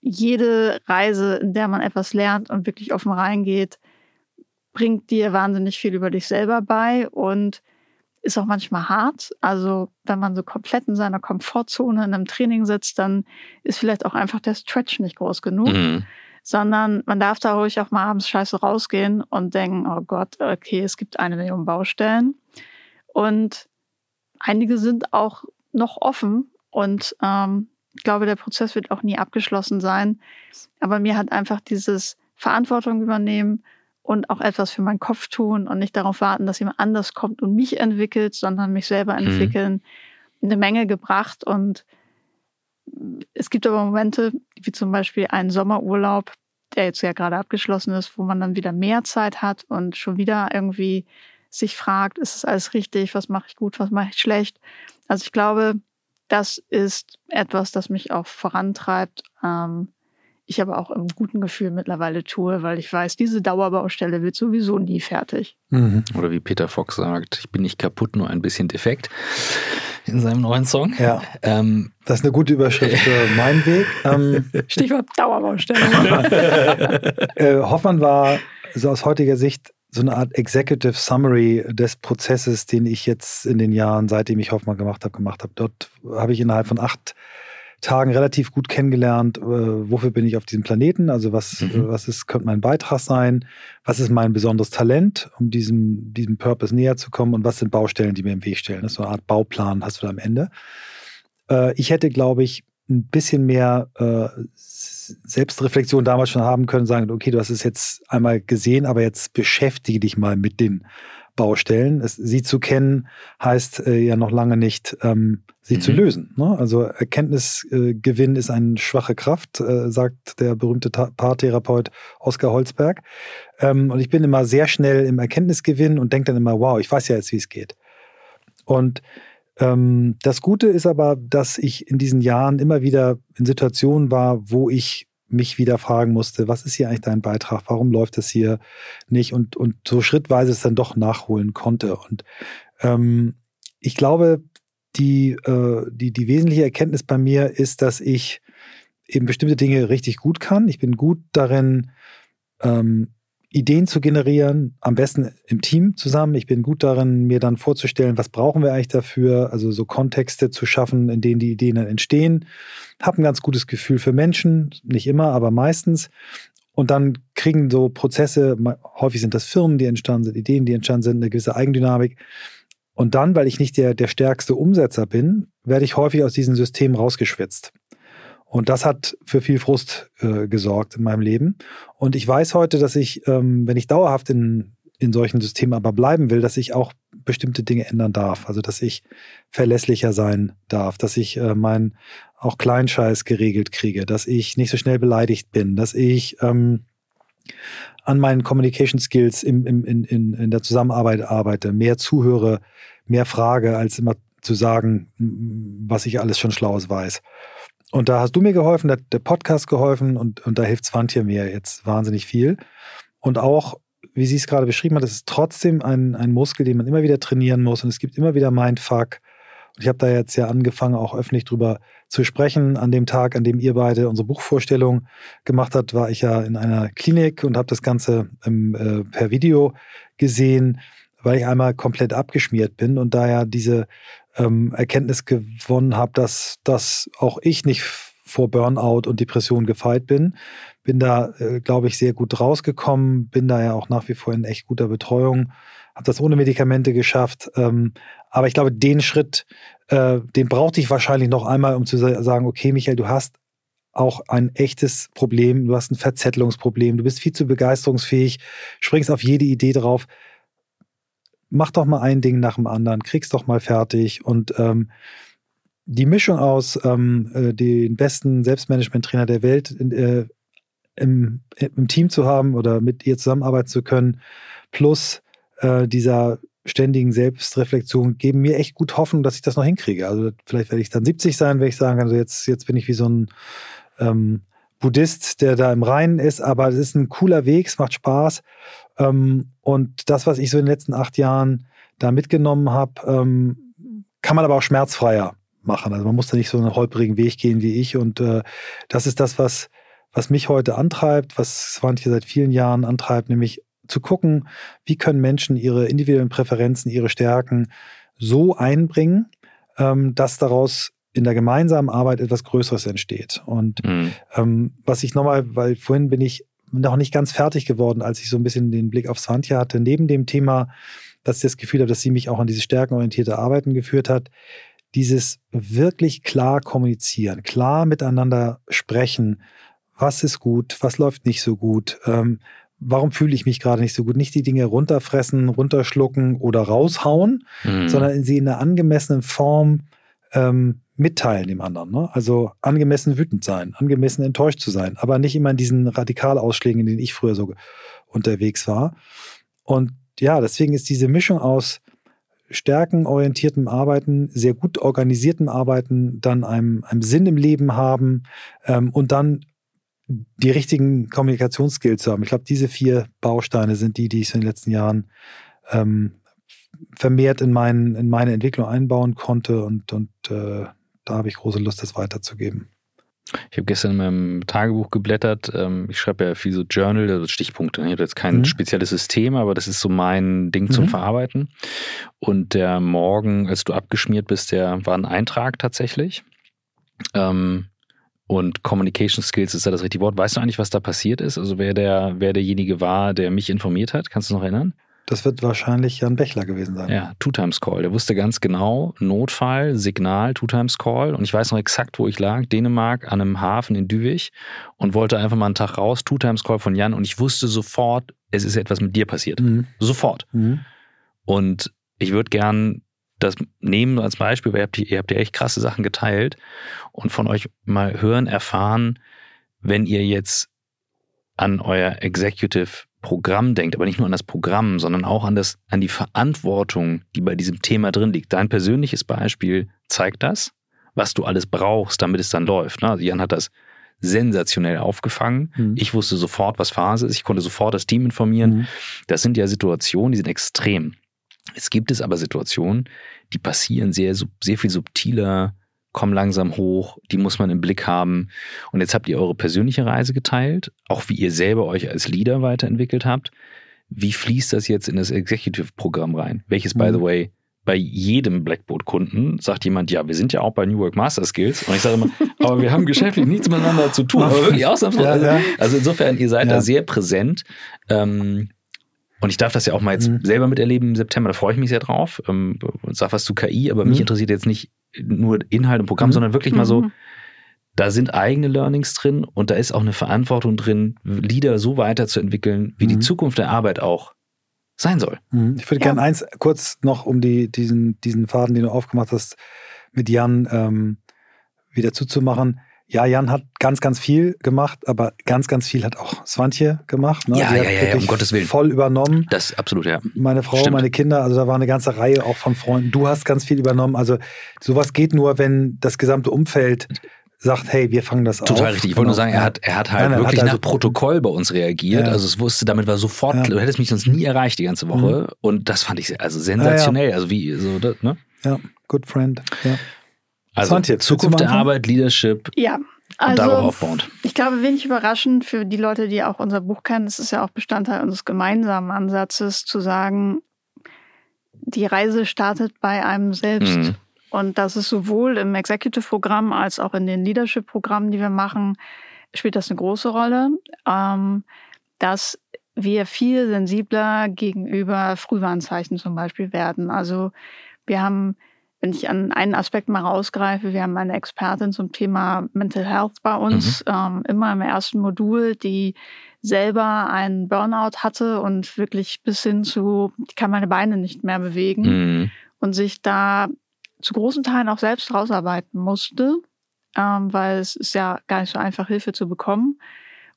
jede Reise, in der man etwas lernt und wirklich offen reingeht, bringt dir wahnsinnig viel über dich selber bei und ist auch manchmal hart. Also wenn man so komplett in seiner Komfortzone in einem Training sitzt, dann ist vielleicht auch einfach der Stretch nicht groß genug. Mhm. Sondern man darf da ruhig auch mal abends scheiße rausgehen und denken, oh Gott, okay, es gibt eine Million Baustellen. Und einige sind auch noch offen und ähm, ich glaube, der Prozess wird auch nie abgeschlossen sein. Aber mir hat einfach dieses Verantwortung übernehmen und auch etwas für meinen Kopf tun und nicht darauf warten, dass jemand anders kommt und mich entwickelt, sondern mich selber mhm. entwickeln, mhm. eine Menge gebracht. Und es gibt aber Momente, wie zum Beispiel einen Sommerurlaub, der jetzt ja gerade abgeschlossen ist, wo man dann wieder mehr Zeit hat und schon wieder irgendwie sich fragt, ist es alles richtig, was mache ich gut, was mache ich schlecht. Also ich glaube, das ist etwas, das mich auch vorantreibt. Ähm, ich aber auch im guten Gefühl mittlerweile tue, weil ich weiß, diese Dauerbaustelle wird sowieso nie fertig. Mhm. Oder wie Peter Fox sagt, ich bin nicht kaputt, nur ein bisschen defekt in seinem neuen Song. Ja. Ähm, das ist eine gute Überschrift für meinen Weg. Ähm, Stichwort Dauerbaustelle. äh, Hoffmann war so aus heutiger Sicht so eine Art Executive Summary des Prozesses, den ich jetzt in den Jahren, seitdem ich Hoffmann gemacht habe, gemacht habe. Dort habe ich innerhalb von acht Tagen relativ gut kennengelernt, äh, wofür bin ich auf diesem Planeten, also was, mhm. äh, was ist, könnte mein Beitrag sein, was ist mein besonderes Talent, um diesem, diesem Purpose näher zu kommen und was sind Baustellen, die mir im Weg stellen. Das ist so eine Art Bauplan, hast du da am Ende. Äh, ich hätte, glaube ich, ein bisschen mehr äh, Selbstreflexion damals schon haben können, sagen, okay, du hast es jetzt einmal gesehen, aber jetzt beschäftige dich mal mit den Baustellen. Es, sie zu kennen heißt äh, ja noch lange nicht, ähm, sie mhm. zu lösen. Ne? Also Erkenntnisgewinn ist eine schwache Kraft, äh, sagt der berühmte Ta Paartherapeut Oskar Holzberg. Ähm, und ich bin immer sehr schnell im Erkenntnisgewinn und denke dann immer, wow, ich weiß ja jetzt, wie es geht. Und ähm, das Gute ist aber, dass ich in diesen Jahren immer wieder in Situationen war, wo ich mich wieder fragen musste, was ist hier eigentlich dein Beitrag? Warum läuft das hier nicht? Und, und so schrittweise es dann doch nachholen konnte. Und ähm, ich glaube, die, äh, die, die wesentliche Erkenntnis bei mir ist, dass ich eben bestimmte Dinge richtig gut kann. Ich bin gut darin, ähm, Ideen zu generieren, am besten im Team zusammen. Ich bin gut darin, mir dann vorzustellen, was brauchen wir eigentlich dafür, also so Kontexte zu schaffen, in denen die Ideen dann entstehen. Hab ein ganz gutes Gefühl für Menschen, nicht immer, aber meistens. Und dann kriegen so Prozesse, häufig sind das Firmen, die entstanden sind, Ideen, die entstanden sind, eine gewisse Eigendynamik. Und dann, weil ich nicht der, der stärkste Umsetzer bin, werde ich häufig aus diesen Systemen rausgeschwitzt. Und das hat für viel Frust äh, gesorgt in meinem Leben. Und ich weiß heute, dass ich, ähm, wenn ich dauerhaft in, in solchen Systemen aber bleiben will, dass ich auch bestimmte Dinge ändern darf. Also, dass ich verlässlicher sein darf, dass ich äh, meinen auch Kleinscheiß geregelt kriege, dass ich nicht so schnell beleidigt bin, dass ich ähm, an meinen Communication Skills im, im, in, in, in der Zusammenarbeit arbeite, mehr zuhöre, mehr frage, als immer zu sagen, was ich alles schon Schlaues weiß. Und da hast du mir geholfen, da der Podcast geholfen und, und da hilft Svantje mir jetzt wahnsinnig viel. Und auch, wie sie es gerade beschrieben hat, es ist trotzdem ein, ein Muskel, den man immer wieder trainieren muss und es gibt immer wieder Mindfuck. Ich habe da jetzt ja angefangen, auch öffentlich drüber zu sprechen. An dem Tag, an dem ihr beide unsere Buchvorstellung gemacht habt, war ich ja in einer Klinik und habe das Ganze ähm, äh, per Video gesehen, weil ich einmal komplett abgeschmiert bin und daher diese ähm, Erkenntnis gewonnen habe, dass, dass auch ich nicht vor Burnout und Depression gefeit bin. Bin da, äh, glaube ich, sehr gut rausgekommen, bin da ja auch nach wie vor in echt guter Betreuung, habe das ohne Medikamente geschafft. Ähm, aber ich glaube, den Schritt, äh, den brauchte ich wahrscheinlich noch einmal, um zu sagen, okay, Michael, du hast auch ein echtes Problem, du hast ein Verzettelungsproblem, du bist viel zu begeisterungsfähig, springst auf jede Idee drauf mach doch mal ein Ding nach dem anderen, krieg's doch mal fertig und ähm, die Mischung aus ähm, äh, den besten Selbstmanagement-Trainer der Welt äh, im, im, Team zu haben oder mit ihr zusammenarbeiten zu können, plus äh, dieser ständigen Selbstreflexion geben mir echt gut Hoffnung, dass ich das noch hinkriege. Also vielleicht werde ich dann 70 sein, wenn ich sagen kann, also jetzt, jetzt bin ich wie so ein ähm, Buddhist, der da im Reinen ist, aber es ist ein cooler Weg, es macht Spaß. Ähm, und das, was ich so in den letzten acht Jahren da mitgenommen habe, ähm, kann man aber auch schmerzfreier machen. Also man muss da nicht so einen holprigen Weg gehen wie ich. Und äh, das ist das, was, was mich heute antreibt, was Swantje seit vielen Jahren antreibt, nämlich zu gucken, wie können Menschen ihre individuellen Präferenzen, ihre Stärken so einbringen, ähm, dass daraus in der gemeinsamen Arbeit etwas Größeres entsteht. Und mhm. ähm, was ich nochmal, weil vorhin bin ich noch nicht ganz fertig geworden, als ich so ein bisschen den Blick auf Swantje hatte, neben dem Thema, dass ich das Gefühl habe, dass sie mich auch an diese stärkenorientierte Arbeiten geführt hat, dieses wirklich klar kommunizieren, klar miteinander sprechen, was ist gut, was läuft nicht so gut, ähm, warum fühle ich mich gerade nicht so gut? Nicht die Dinge runterfressen, runterschlucken oder raushauen, mhm. sondern sie in einer angemessenen Form ähm, mitteilen dem anderen. Ne? Also angemessen wütend sein, angemessen enttäuscht zu sein, aber nicht immer in diesen Radikalausschlägen, in denen ich früher so unterwegs war. Und ja, deswegen ist diese Mischung aus stärkenorientiertem Arbeiten, sehr gut organisiertem Arbeiten, dann einem, einem Sinn im Leben haben ähm, und dann die richtigen Kommunikationsskills zu haben. Ich glaube, diese vier Bausteine sind die, die ich in den letzten Jahren ähm, vermehrt in, mein, in meine Entwicklung einbauen konnte und, und äh, da habe ich große Lust, das weiterzugeben. Ich habe gestern in meinem Tagebuch geblättert. Ähm, ich schreibe ja viel so Journal, also Stichpunkte. Ich habe jetzt kein mhm. spezielles System, aber das ist so mein Ding mhm. zum Verarbeiten. Und der Morgen, als du abgeschmiert bist, der war ein Eintrag tatsächlich. Ähm, und Communication Skills ist da das richtige Wort. Weißt du eigentlich, was da passiert ist? Also wer der, wer derjenige war, der mich informiert hat? Kannst du noch erinnern? Das wird wahrscheinlich Jan Bechler gewesen sein. Ja, Two-Times-Call. Der wusste ganz genau, Notfall, Signal, Two-Times-Call. Und ich weiß noch exakt, wo ich lag. Dänemark an einem Hafen in Düwig und wollte einfach mal einen Tag raus. Two-Times-Call von Jan. Und ich wusste sofort, es ist etwas mit dir passiert. Mhm. Sofort. Mhm. Und ich würde gern das nehmen als Beispiel, weil ihr habt, ihr habt ja echt krasse Sachen geteilt und von euch mal hören, erfahren, wenn ihr jetzt an euer Executive Programm denkt, aber nicht nur an das Programm, sondern auch an, das, an die Verantwortung, die bei diesem Thema drin liegt. Dein persönliches Beispiel zeigt das, was du alles brauchst, damit es dann läuft. Ne? Also Jan hat das sensationell aufgefangen. Mhm. Ich wusste sofort, was Phase ist. Ich konnte sofort das Team informieren. Mhm. Das sind ja Situationen, die sind extrem. Es gibt es aber Situationen, die passieren sehr, sehr viel subtiler, kommen langsam hoch, die muss man im Blick haben. Und jetzt habt ihr eure persönliche Reise geteilt, auch wie ihr selber euch als Leader weiterentwickelt habt. Wie fließt das jetzt in das Executive-Programm rein? Welches, by the mhm. way, bei jedem Blackboard-Kunden sagt jemand, ja, wir sind ja auch bei New Work Master Skills. Und ich sage immer, aber wir haben geschäftlich nichts miteinander zu tun. Aber wirklich ausnahmslos. Ja, ja. Also insofern, ihr seid ja. da sehr präsent. Ähm, und ich darf das ja auch mal jetzt mhm. selber miterleben im September, da freue ich mich sehr drauf. Ähm, sag was zu KI, aber mhm. mich interessiert jetzt nicht nur Inhalt und Programm, mhm. sondern wirklich mal so, mhm. da sind eigene Learnings drin und da ist auch eine Verantwortung drin, Lieder so weiterzuentwickeln, wie die mhm. Zukunft der Arbeit auch sein soll. Mhm. Ich würde ja. gerne eins kurz noch um die, diesen, diesen Faden, den du aufgemacht hast, mit Jan ähm, wieder zuzumachen ja, Jan hat ganz, ganz viel gemacht, aber ganz, ganz viel hat auch Swantje gemacht. Ne? Ja, ja, ja, ja, um Gottes Willen. Voll übernommen. Das absolut, ja. Meine Frau, Stimmt. meine Kinder, also da war eine ganze Reihe auch von Freunden. Du hast ganz viel übernommen. Also sowas geht nur, wenn das gesamte Umfeld sagt, hey, wir fangen das Total auf. Total richtig. Ich wollte nur sagen, er hat, er hat halt nein, nein, wirklich hat nach also, Protokoll bei uns reagiert. Ja. Also es wusste, damit war sofort, ja. du hättest mich sonst nie erreicht die ganze Woche. Mhm. Und das fand ich also sensationell. Ja, also wie so, ne? Ja, good friend. Ja. Also Swantje, Zukunft der Arbeit, Leadership. Ja, also, darauf aufbauend. Ich glaube, wenig überraschend für die Leute, die auch unser Buch kennen, es ist ja auch Bestandteil unseres gemeinsamen Ansatzes, zu sagen, die Reise startet bei einem selbst. Mhm. Und das ist sowohl im Executive-Programm als auch in den Leadership-Programmen, die wir machen, spielt das eine große Rolle, ähm, dass wir viel sensibler gegenüber Frühwarnzeichen zum Beispiel werden. Also wir haben wenn ich an einen Aspekt mal rausgreife, wir haben eine Expertin zum Thema Mental Health bei uns, mhm. ähm, immer im ersten Modul, die selber einen Burnout hatte und wirklich bis hin zu, ich kann meine Beine nicht mehr bewegen mhm. und sich da zu großen Teilen auch selbst rausarbeiten musste, ähm, weil es ist ja gar nicht so einfach, Hilfe zu bekommen.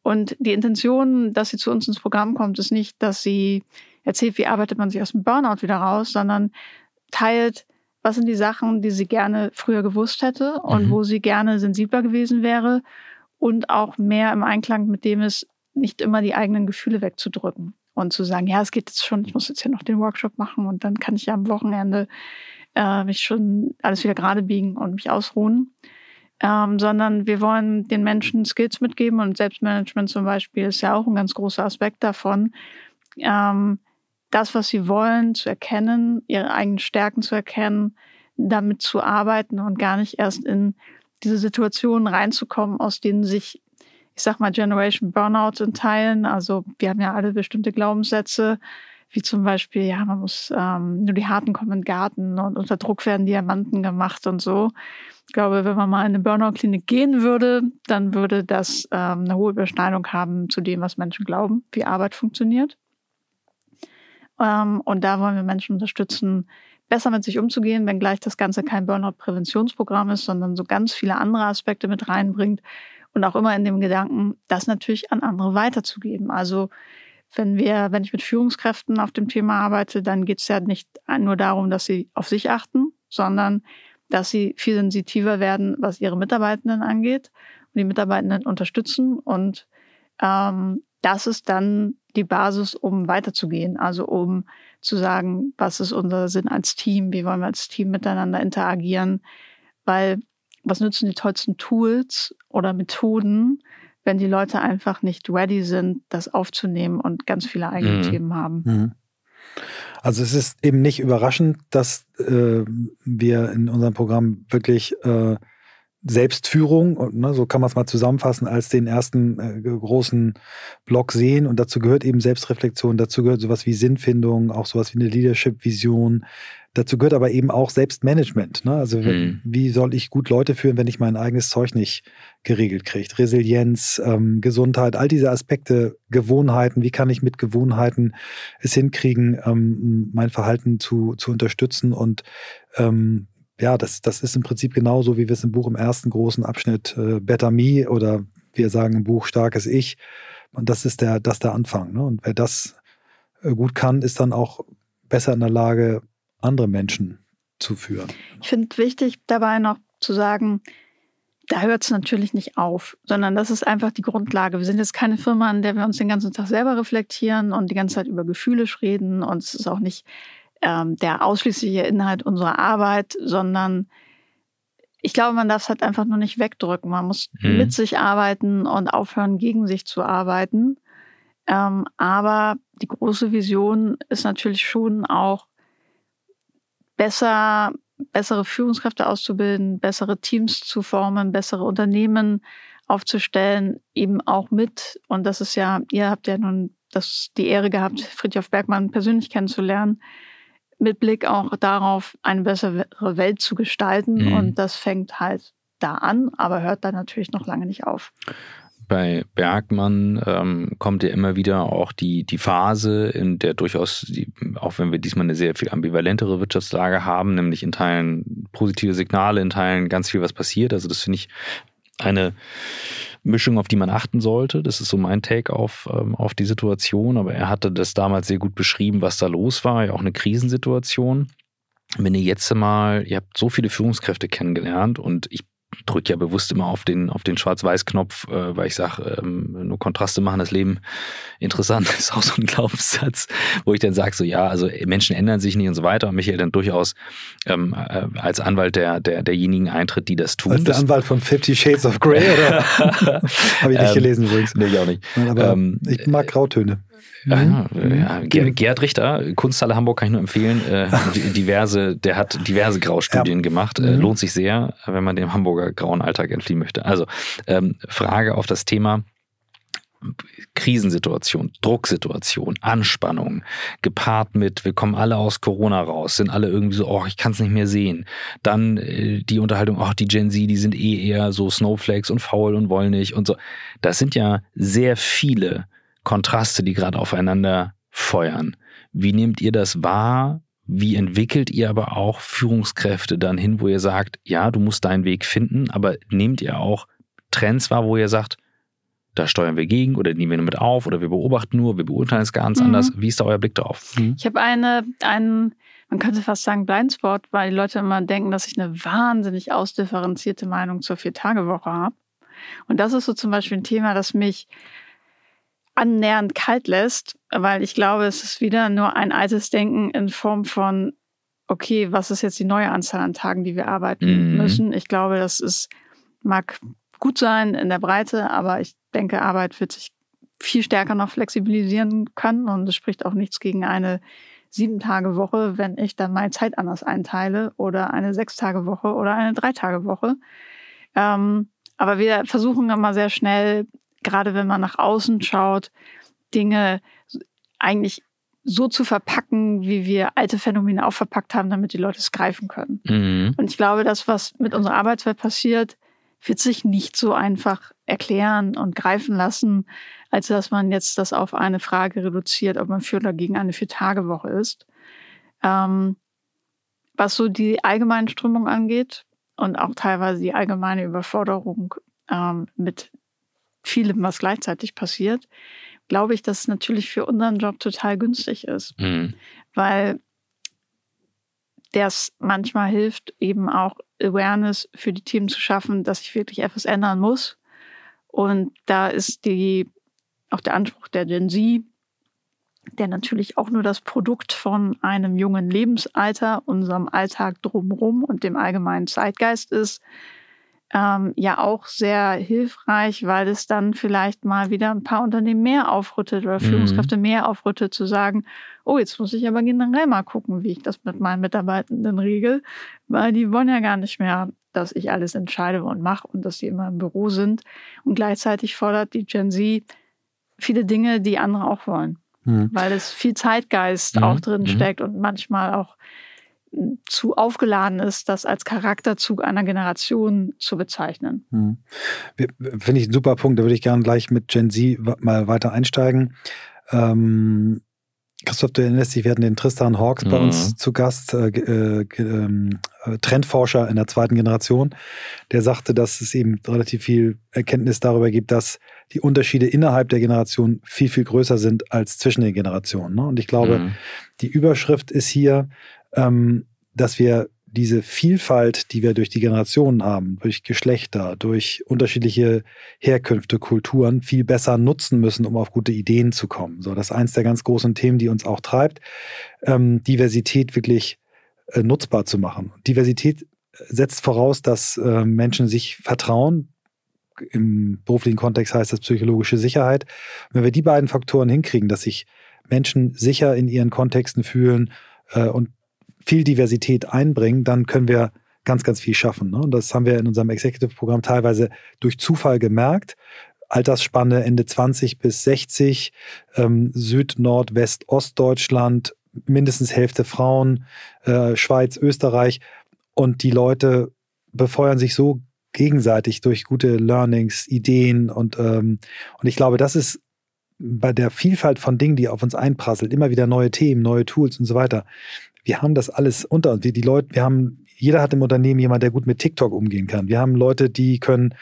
Und die Intention, dass sie zu uns ins Programm kommt, ist nicht, dass sie erzählt, wie arbeitet man sich aus dem Burnout wieder raus, sondern teilt, was sind die Sachen, die sie gerne früher gewusst hätte und mhm. wo sie gerne sensibler gewesen wäre und auch mehr im Einklang mit dem ist, nicht immer die eigenen Gefühle wegzudrücken und zu sagen, ja, es geht jetzt schon, ich muss jetzt hier noch den Workshop machen und dann kann ich ja am Wochenende äh, mich schon alles wieder gerade biegen und mich ausruhen. Ähm, sondern wir wollen den Menschen Skills mitgeben und Selbstmanagement zum Beispiel ist ja auch ein ganz großer Aspekt davon. Ähm, das, was sie wollen, zu erkennen, ihre eigenen Stärken zu erkennen, damit zu arbeiten und gar nicht erst in diese Situationen reinzukommen, aus denen sich, ich sag mal, Generation Burnout in Teilen, also wir haben ja alle bestimmte Glaubenssätze, wie zum Beispiel, ja, man muss, ähm, nur die Harten kommen in den Garten und unter Druck werden Diamanten gemacht und so. Ich glaube, wenn man mal in eine Burnout-Klinik gehen würde, dann würde das ähm, eine hohe Überschneidung haben zu dem, was Menschen glauben, wie Arbeit funktioniert. Ähm, und da wollen wir Menschen unterstützen, besser mit sich umzugehen, wenngleich das Ganze kein Burnout-Präventionsprogramm ist, sondern so ganz viele andere Aspekte mit reinbringt und auch immer in dem Gedanken, das natürlich an andere weiterzugeben. Also wenn wir, wenn ich mit Führungskräften auf dem Thema arbeite, dann geht es ja nicht nur darum, dass sie auf sich achten, sondern dass sie viel sensitiver werden, was ihre Mitarbeitenden angeht und die Mitarbeitenden unterstützen. Und ähm, das ist dann die Basis, um weiterzugehen. Also um zu sagen, was ist unser Sinn als Team, wie wollen wir als Team miteinander interagieren. Weil was nützen die tollsten Tools oder Methoden, wenn die Leute einfach nicht ready sind, das aufzunehmen und ganz viele eigene mhm. Themen haben. Mhm. Also es ist eben nicht überraschend, dass äh, wir in unserem Programm wirklich äh, Selbstführung, und, ne, so kann man es mal zusammenfassen, als den ersten äh, großen Block sehen. Und dazu gehört eben Selbstreflexion, dazu gehört sowas wie Sinnfindung, auch sowas wie eine Leadership-Vision. Dazu gehört aber eben auch Selbstmanagement. Ne? Also mhm. wie soll ich gut Leute führen, wenn ich mein eigenes Zeug nicht geregelt kriege? Resilienz, ähm, Gesundheit, all diese Aspekte, Gewohnheiten, wie kann ich mit Gewohnheiten es hinkriegen, ähm, mein Verhalten zu, zu unterstützen und ähm, ja, das, das ist im Prinzip genauso, wie wir es im Buch im ersten großen Abschnitt äh, Better Me oder wir sagen im Buch Starkes Ich. Und das ist der, das der Anfang. Ne? Und wer das äh, gut kann, ist dann auch besser in der Lage, andere Menschen zu führen. Ich finde wichtig dabei noch zu sagen, da hört es natürlich nicht auf, sondern das ist einfach die Grundlage. Wir sind jetzt keine Firma, an der wir uns den ganzen Tag selber reflektieren und die ganze Zeit über Gefühle reden. Und es ist auch nicht ähm, der ausschließliche Inhalt unserer Arbeit, sondern ich glaube, man darf es halt einfach nur nicht wegdrücken. Man muss mhm. mit sich arbeiten und aufhören, gegen sich zu arbeiten. Ähm, aber die große Vision ist natürlich schon auch besser, bessere Führungskräfte auszubilden, bessere Teams zu formen, bessere Unternehmen aufzustellen, eben auch mit. Und das ist ja, ihr habt ja nun das, die Ehre gehabt, Friedhof Bergmann persönlich kennenzulernen mit Blick auch darauf, eine bessere Welt zu gestalten. Mhm. Und das fängt halt da an, aber hört dann natürlich noch lange nicht auf. Bei Bergmann ähm, kommt ja immer wieder auch die, die Phase, in der durchaus, die, auch wenn wir diesmal eine sehr viel ambivalentere Wirtschaftslage haben, nämlich in Teilen positive Signale, in Teilen ganz viel was passiert. Also das finde ich eine Mischung, auf die man achten sollte. Das ist so mein Take auf, ähm, auf die Situation. Aber er hatte das damals sehr gut beschrieben, was da los war. Ja, auch eine Krisensituation. Wenn ihr jetzt mal, ihr habt so viele Führungskräfte kennengelernt und ich drücke ja bewusst immer auf den, auf den Schwarz-Weiß-Knopf, äh, weil ich sage, ähm, nur Kontraste machen das Leben interessant. Das ist auch so ein Glaubenssatz, wo ich dann sage, so ja, also Menschen ändern sich nicht und so weiter. Und Michael dann durchaus ähm, äh, als Anwalt der, der, derjenigen eintritt, die das tun. Als der Anwalt von Fifty Shades of Grey, oder? Habe ich nicht ähm, gelesen übrigens. Nee, ich auch nicht. Aber ähm, ich mag Grautöne. Ja, mhm. ja, Gerd Richter, Kunsthalle Hamburg kann ich nur empfehlen. Äh, diverse, der hat diverse Graustudien ja. gemacht. Äh, mhm. Lohnt sich sehr, wenn man dem Hamburger grauen Alltag entfliehen möchte. Also ähm, Frage auf das Thema Krisensituation, Drucksituation, Anspannung, gepaart mit, wir kommen alle aus Corona raus, sind alle irgendwie so, oh, ich kann es nicht mehr sehen. Dann äh, die Unterhaltung, oh, die Gen Z, die sind eh eher so Snowflakes und faul und wollen nicht und so. Das sind ja sehr viele Kontraste, die gerade aufeinander feuern. Wie nehmt ihr das wahr? Wie entwickelt ihr aber auch Führungskräfte dann hin, wo ihr sagt, ja, du musst deinen Weg finden, aber nehmt ihr auch Trends wahr, wo ihr sagt, da steuern wir gegen oder nehmen wir nur mit auf oder wir beobachten nur, wir beurteilen es ganz mhm. anders. Wie ist da euer Blick drauf? Mhm. Ich habe eine, einen, man könnte fast sagen, Blindspot, weil die Leute immer denken, dass ich eine wahnsinnig ausdifferenzierte Meinung zur Vier-Tage-Woche habe. Und das ist so zum Beispiel ein Thema, das mich annähernd kalt lässt, weil ich glaube, es ist wieder nur ein altes Denken in Form von, okay, was ist jetzt die neue Anzahl an Tagen, die wir arbeiten mhm. müssen? Ich glaube, das ist, mag gut sein in der Breite, aber ich denke, Arbeit wird sich viel stärker noch flexibilisieren können und es spricht auch nichts gegen eine sieben Tage Woche, wenn ich dann meine Zeit anders einteile oder eine sechs Tage Woche oder eine drei Tage Woche. Ähm, aber wir versuchen immer sehr schnell, gerade wenn man nach außen schaut, Dinge eigentlich so zu verpacken, wie wir alte Phänomene auch verpackt haben, damit die Leute es greifen können. Mhm. Und ich glaube, das, was mit unserer Arbeitswelt passiert, wird sich nicht so einfach erklären und greifen lassen, als dass man jetzt das auf eine Frage reduziert, ob man für oder gegen eine Vier-Tage-Woche ist. Ähm, was so die allgemeine Strömung angeht und auch teilweise die allgemeine Überforderung ähm, mit vielem, was gleichzeitig passiert, glaube ich, dass es natürlich für unseren Job total günstig ist. Mhm. Weil das manchmal hilft, eben auch Awareness für die Teams zu schaffen, dass sich wirklich etwas ändern muss. Und da ist die, auch der Anspruch der Gen Z, der natürlich auch nur das Produkt von einem jungen Lebensalter, unserem Alltag drumherum und dem allgemeinen Zeitgeist ist, ähm, ja auch sehr hilfreich, weil es dann vielleicht mal wieder ein paar Unternehmen mehr aufrüttet oder mhm. Führungskräfte mehr aufrüttet, zu sagen, oh, jetzt muss ich aber generell mal gucken, wie ich das mit meinen Mitarbeitenden regel, weil die wollen ja gar nicht mehr, dass ich alles entscheide und mache und dass sie immer im Büro sind. Und gleichzeitig fordert die Gen Z viele Dinge, die andere auch wollen, mhm. weil es viel Zeitgeist mhm. auch drin mhm. steckt und manchmal auch zu aufgeladen ist, das als Charakterzug einer Generation zu bezeichnen. Hm. Finde ich einen super Punkt. Da würde ich gerne gleich mit Gen Z mal weiter einsteigen. Ähm, Christoph, du erinnerst dich, wir hatten den Tristan Hawks bei uns mhm. zu Gast, äh, äh, äh, Trendforscher in der zweiten Generation, der sagte, dass es eben relativ viel Erkenntnis darüber gibt, dass die Unterschiede innerhalb der Generation viel, viel größer sind als zwischen den Generationen. Ne? Und ich glaube, mhm. die Überschrift ist hier, ähm, dass wir diese Vielfalt, die wir durch die Generationen haben, durch Geschlechter, durch unterschiedliche Herkünfte, Kulturen, viel besser nutzen müssen, um auf gute Ideen zu kommen. So, das ist eins der ganz großen Themen, die uns auch treibt, ähm, Diversität wirklich äh, nutzbar zu machen. Diversität setzt voraus, dass äh, Menschen sich vertrauen. Im beruflichen Kontext heißt das psychologische Sicherheit. Und wenn wir die beiden Faktoren hinkriegen, dass sich Menschen sicher in ihren Kontexten fühlen äh, und viel Diversität einbringen, dann können wir ganz, ganz viel schaffen. Ne? Und das haben wir in unserem Executive-Programm teilweise durch Zufall gemerkt. Altersspanne Ende 20 bis 60, ähm, Süd, Nord, West, Ostdeutschland, mindestens Hälfte Frauen, äh, Schweiz, Österreich. Und die Leute befeuern sich so gegenseitig durch gute Learnings, Ideen und, ähm, und ich glaube, das ist bei der Vielfalt von Dingen, die auf uns einprasselt, immer wieder neue Themen, neue Tools und so weiter wir haben das alles unter uns. Wir, die Leute, wir haben, jeder hat im Unternehmen jemand, der gut mit TikTok umgehen kann. Wir haben Leute, die können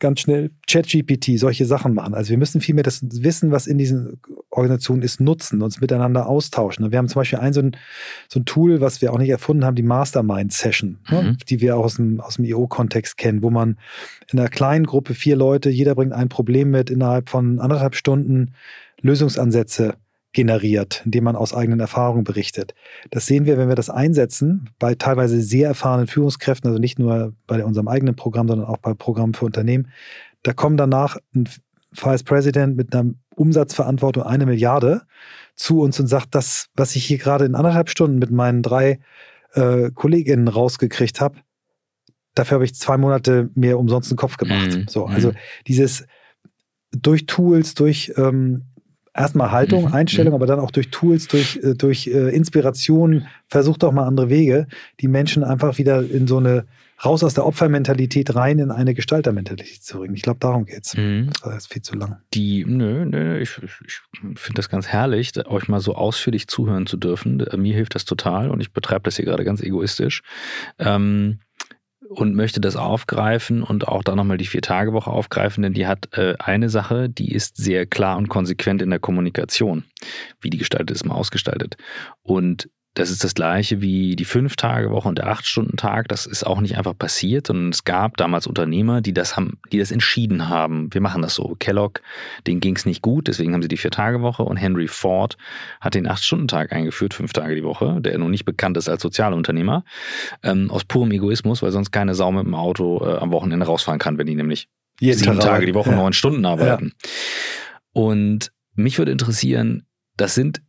ganz schnell ChatGPT, solche Sachen machen. Also wir müssen vielmehr das Wissen, was in diesen Organisationen ist, nutzen, uns miteinander austauschen. Wir haben zum Beispiel ein so ein, so ein Tool, was wir auch nicht erfunden haben, die Mastermind Session, ne, mhm. ne, die wir auch aus dem, aus dem IO-Kontext kennen, wo man in einer kleinen Gruppe, vier Leute, jeder bringt ein Problem mit, innerhalb von anderthalb Stunden Lösungsansätze generiert, indem man aus eigenen Erfahrungen berichtet. Das sehen wir, wenn wir das einsetzen, bei teilweise sehr erfahrenen Führungskräften, also nicht nur bei unserem eigenen Programm, sondern auch bei Programmen für Unternehmen. Da kommen danach ein Vice President mit einer Umsatzverantwortung eine Milliarde zu uns und sagt, das, was ich hier gerade in anderthalb Stunden mit meinen drei äh, Kolleginnen rausgekriegt habe, dafür habe ich zwei Monate mehr umsonst einen Kopf gemacht. Mhm. So, also mhm. dieses durch Tools, durch ähm, erstmal Haltung, mhm. Einstellung, mhm. aber dann auch durch Tools, durch, äh, durch äh, Inspiration, versucht doch mal andere Wege, die Menschen einfach wieder in so eine raus aus der Opfermentalität rein in eine Gestaltermentalität zu bringen. Ich glaube, darum geht's. Mhm. Das ist viel zu lang. Die, nö, nö, ich, ich finde das ganz herrlich, euch mal so ausführlich zuhören zu dürfen. Mir hilft das total und ich betreibe das hier gerade ganz egoistisch. Ähm, und möchte das aufgreifen und auch da nochmal die Vier-Tage-Woche aufgreifen, denn die hat äh, eine Sache, die ist sehr klar und konsequent in der Kommunikation, wie die gestaltet ist, mal ausgestaltet. Und das ist das gleiche wie die Fünf-Tage-Woche und der Acht-Stunden-Tag. Das ist auch nicht einfach passiert, sondern es gab damals Unternehmer, die das haben, die das entschieden haben. Wir machen das so. Kellogg, denen ging es nicht gut, deswegen haben sie die Vier-Tage-Woche und Henry Ford hat den Acht-Stunden-Tag eingeführt, fünf Tage die Woche, der nun nicht bekannt ist als Sozialunternehmer, ähm, aus purem Egoismus, weil sonst keine Sau mit dem Auto äh, am Wochenende rausfahren kann, wenn die nämlich Jeden sieben Tag Tage die Woche ja. neun Stunden arbeiten. Ja. Und mich würde interessieren, das sind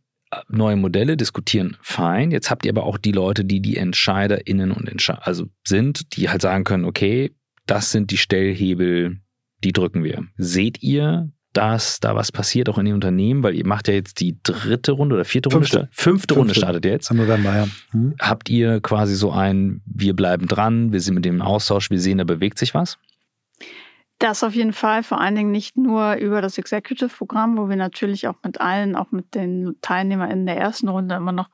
neue Modelle diskutieren, fein. Jetzt habt ihr aber auch die Leute, die die EntscheiderInnen und Entsche also sind, die halt sagen können, okay, das sind die Stellhebel, die drücken wir. Seht ihr, dass da was passiert, auch in den Unternehmen? Weil ihr macht ja jetzt die dritte Runde oder vierte Runde. Fünfte, Fünfte Runde startet jetzt. Im November, ja. Hm. Habt ihr quasi so ein, wir bleiben dran, wir sind mit dem Austausch, wir sehen, da bewegt sich was? Das auf jeden Fall, vor allen Dingen nicht nur über das Executive-Programm, wo wir natürlich auch mit allen, auch mit den TeilnehmerInnen der ersten Runde immer noch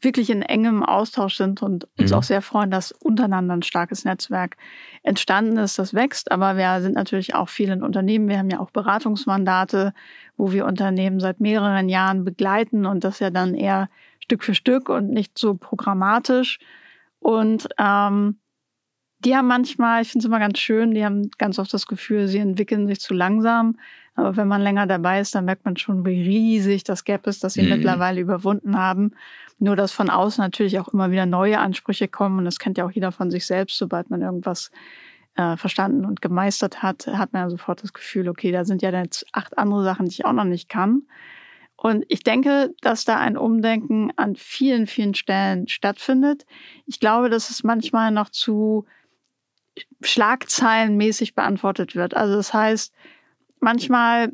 wirklich in engem Austausch sind und uns mhm. auch sehr freuen, dass untereinander ein starkes Netzwerk entstanden ist, das wächst. Aber wir sind natürlich auch viel in Unternehmen. Wir haben ja auch Beratungsmandate, wo wir Unternehmen seit mehreren Jahren begleiten und das ja dann eher Stück für Stück und nicht so programmatisch. Und ähm, die haben manchmal, ich finde es immer ganz schön, die haben ganz oft das Gefühl, sie entwickeln sich zu langsam. Aber wenn man länger dabei ist, dann merkt man schon, wie riesig das Gap ist, das sie mhm. mittlerweile überwunden haben. Nur, dass von außen natürlich auch immer wieder neue Ansprüche kommen. Und das kennt ja auch jeder von sich selbst. Sobald man irgendwas äh, verstanden und gemeistert hat, hat man ja sofort das Gefühl, okay, da sind ja jetzt acht andere Sachen, die ich auch noch nicht kann. Und ich denke, dass da ein Umdenken an vielen, vielen Stellen stattfindet. Ich glaube, dass es manchmal noch zu schlagzeilenmäßig beantwortet wird. Also das heißt, manchmal,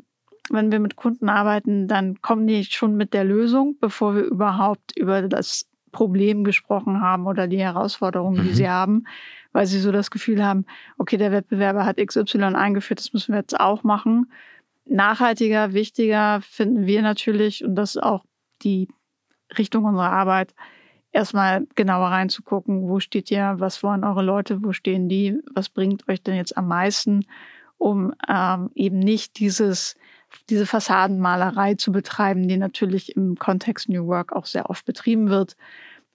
wenn wir mit Kunden arbeiten, dann kommen die schon mit der Lösung, bevor wir überhaupt über das Problem gesprochen haben oder die Herausforderungen, die mhm. sie haben, weil sie so das Gefühl haben, okay, der Wettbewerber hat XY eingeführt, das müssen wir jetzt auch machen. Nachhaltiger, wichtiger finden wir natürlich, und das ist auch die Richtung unserer Arbeit, erstmal genauer reinzugucken, wo steht ihr, was wollen eure Leute, wo stehen die, was bringt euch denn jetzt am meisten, um ähm, eben nicht dieses, diese Fassadenmalerei zu betreiben, die natürlich im Kontext New Work auch sehr oft betrieben wird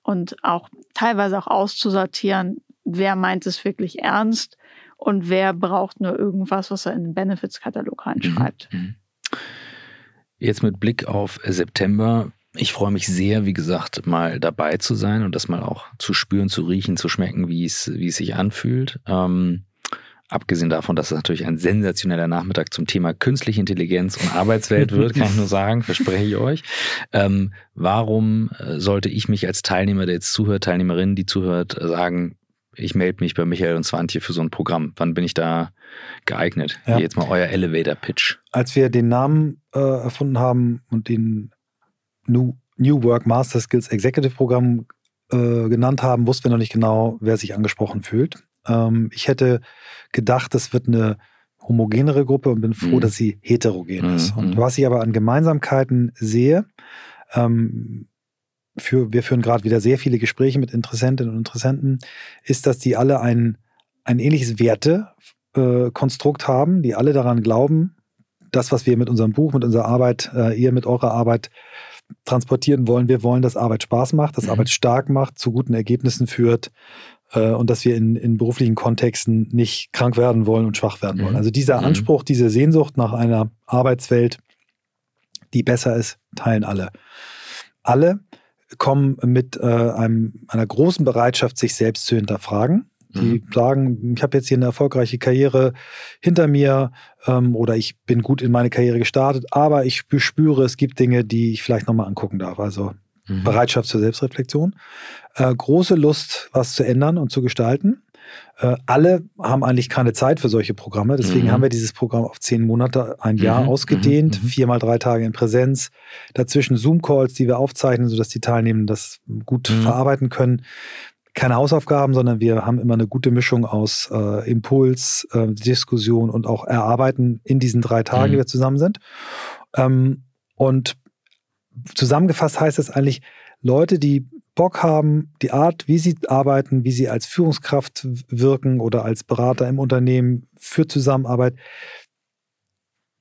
und auch teilweise auch auszusortieren, wer meint es wirklich ernst und wer braucht nur irgendwas, was er in den Benefits-Katalog reinschreibt. Mhm. mhm. Jetzt mit Blick auf September, ich freue mich sehr, wie gesagt, mal dabei zu sein und das mal auch zu spüren, zu riechen, zu schmecken, wie es, wie es sich anfühlt. Ähm, abgesehen davon, dass es natürlich ein sensationeller Nachmittag zum Thema künstliche Intelligenz und Arbeitswelt wird, kann ich nur sagen, verspreche ich euch. Ähm, warum äh, sollte ich mich als Teilnehmer, der jetzt zuhört, Teilnehmerin, die zuhört, sagen, ich melde mich bei Michael und Swantje für so ein Programm. Wann bin ich da geeignet? Ja. Jetzt mal euer Elevator-Pitch. Als wir den Namen äh, erfunden haben und den New, New Work Master Skills Executive Programm äh, genannt haben, wussten wir noch nicht genau, wer sich angesprochen fühlt. Ähm, ich hätte gedacht, das wird eine homogenere Gruppe und bin froh, mhm. dass sie heterogen mhm. ist. Und mhm. was ich aber an Gemeinsamkeiten sehe, ähm, für, wir führen gerade wieder sehr viele Gespräche mit Interessentinnen und Interessenten, ist, dass die alle ein, ein ähnliches Wertekonstrukt äh, haben, die alle daran glauben, das, was wir mit unserem Buch, mit unserer Arbeit, äh, ihr mit eurer Arbeit transportieren wollen. Wir wollen, dass Arbeit Spaß macht, dass mhm. Arbeit stark macht, zu guten Ergebnissen führt äh, und dass wir in, in beruflichen Kontexten nicht krank werden wollen und schwach werden mhm. wollen. Also dieser mhm. Anspruch, diese Sehnsucht nach einer Arbeitswelt, die besser ist, teilen alle. Alle kommen mit äh, einem, einer großen Bereitschaft, sich selbst zu hinterfragen die mhm. sagen, ich habe jetzt hier eine erfolgreiche Karriere hinter mir ähm, oder ich bin gut in meine Karriere gestartet, aber ich spüre, es gibt Dinge, die ich vielleicht nochmal angucken darf. Also mhm. Bereitschaft zur Selbstreflexion. Äh, große Lust, was zu ändern und zu gestalten. Äh, alle haben eigentlich keine Zeit für solche Programme. Deswegen mhm. haben wir dieses Programm auf zehn Monate, ein Jahr mhm. ausgedehnt, mhm. viermal drei Tage in Präsenz. Dazwischen Zoom-Calls, die wir aufzeichnen, sodass die Teilnehmenden das gut mhm. verarbeiten können keine Hausaufgaben, sondern wir haben immer eine gute Mischung aus äh, Impuls, äh, Diskussion und auch Erarbeiten in diesen drei Tagen, mhm. die wir zusammen sind. Ähm, und zusammengefasst heißt es eigentlich, Leute, die Bock haben, die Art, wie sie arbeiten, wie sie als Führungskraft wirken oder als Berater im Unternehmen für Zusammenarbeit,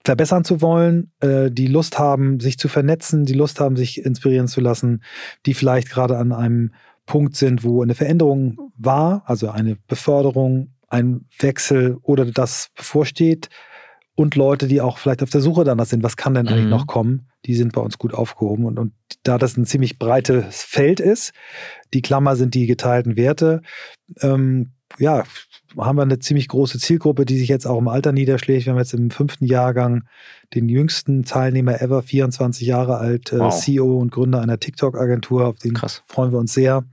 verbessern zu wollen, äh, die Lust haben, sich zu vernetzen, die Lust haben, sich inspirieren zu lassen, die vielleicht gerade an einem Punkt sind, wo eine Veränderung war, also eine Beförderung, ein Wechsel oder das bevorsteht und Leute, die auch vielleicht auf der Suche danach sind, was kann denn eigentlich mhm. noch kommen, die sind bei uns gut aufgehoben. Und, und da das ein ziemlich breites Feld ist, die Klammer sind die geteilten Werte, ähm, ja, haben wir eine ziemlich große Zielgruppe, die sich jetzt auch im Alter niederschlägt. Wir haben jetzt im fünften Jahrgang den jüngsten Teilnehmer ever, 24 Jahre alt, äh, wow. CEO und Gründer einer TikTok-Agentur. Auf den Krass. freuen wir uns sehr.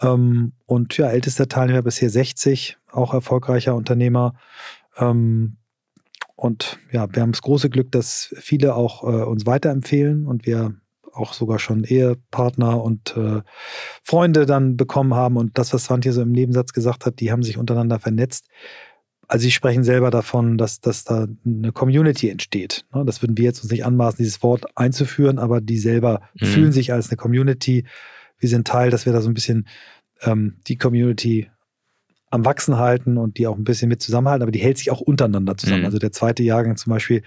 Ähm, und ja, ältester Teilnehmer bisher 60, auch erfolgreicher Unternehmer. Ähm, und ja, wir haben das große Glück, dass viele auch äh, uns weiterempfehlen und wir auch sogar schon Ehepartner und äh, Freunde dann bekommen haben. Und das, was Swantje so im Nebensatz gesagt hat, die haben sich untereinander vernetzt. Also sie sprechen selber davon, dass, dass da eine Community entsteht. Ne? Das würden wir jetzt uns nicht anmaßen, dieses Wort einzuführen, aber die selber mhm. fühlen sich als eine Community. Wir sind Teil, dass wir da so ein bisschen ähm, die Community am Wachsen halten und die auch ein bisschen mit zusammenhalten, aber die hält sich auch untereinander zusammen. Mhm. Also der zweite Jahrgang zum Beispiel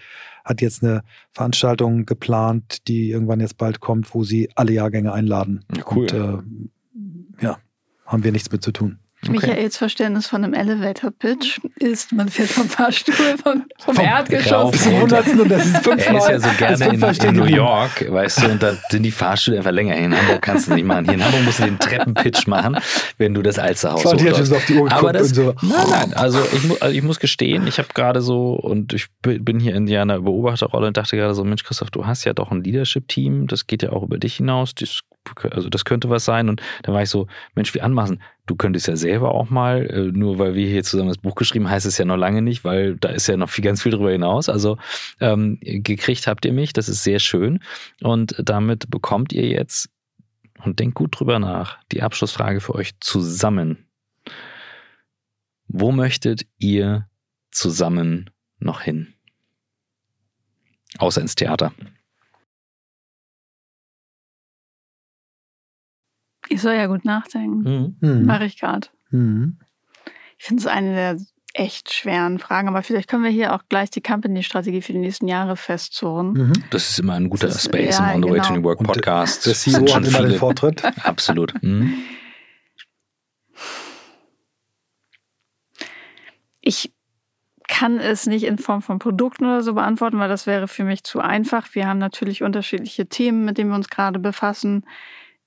hat jetzt eine Veranstaltung geplant, die irgendwann jetzt bald kommt, wo sie alle Jahrgänge einladen. Ja, cool. Und äh, ja, haben wir nichts mit zu tun. Okay. Michaels Verständnis von einem Elevator-Pitch ist, man fährt vom Fahrstuhl vom, vom, vom Erdgeschoss zum Hundertsten und das ist fünfmal. Er ist ja so gerne in, in, New York, weißt du, und da sind die Fahrstühle einfach länger. In Hamburg kannst du nicht machen. Hier in Hamburg musst du den Treppenpitch machen, wenn du das Alsterhaus so, auf die Uhr Aber das, so. nein, nein, also ich, also ich muss gestehen, ich habe gerade so, und ich bin hier in einer Beobachterrolle und dachte gerade so, Mensch Christoph, du hast ja doch ein Leadership-Team, das geht ja auch über dich hinaus, das also das könnte was sein. Und dann war ich so, Mensch, wie anmaßen, du könntest ja selber auch mal, äh, nur weil wir hier zusammen das Buch geschrieben, heißt es ja noch lange nicht, weil da ist ja noch viel, ganz viel drüber hinaus. Also ähm, gekriegt habt ihr mich, das ist sehr schön. Und damit bekommt ihr jetzt, und denkt gut drüber nach, die Abschlussfrage für euch zusammen. Wo möchtet ihr zusammen noch hin? Außer ins Theater. Ich soll ja gut nachdenken. Mhm. mhm. Mache ich gerade. Mhm. Ich finde es eine der echt schweren Fragen, aber vielleicht können wir hier auch gleich die Company-Strategie für die nächsten Jahre festzurren. Mhm. Das ist immer ein guter ist, Space ja, im On the genau. Way to New Work Podcast. Der CEO hat immer den Vortritt. Absolut. Mhm. Ich kann es nicht in Form von Produkten oder so beantworten, weil das wäre für mich zu einfach. Wir haben natürlich unterschiedliche Themen, mit denen wir uns gerade befassen.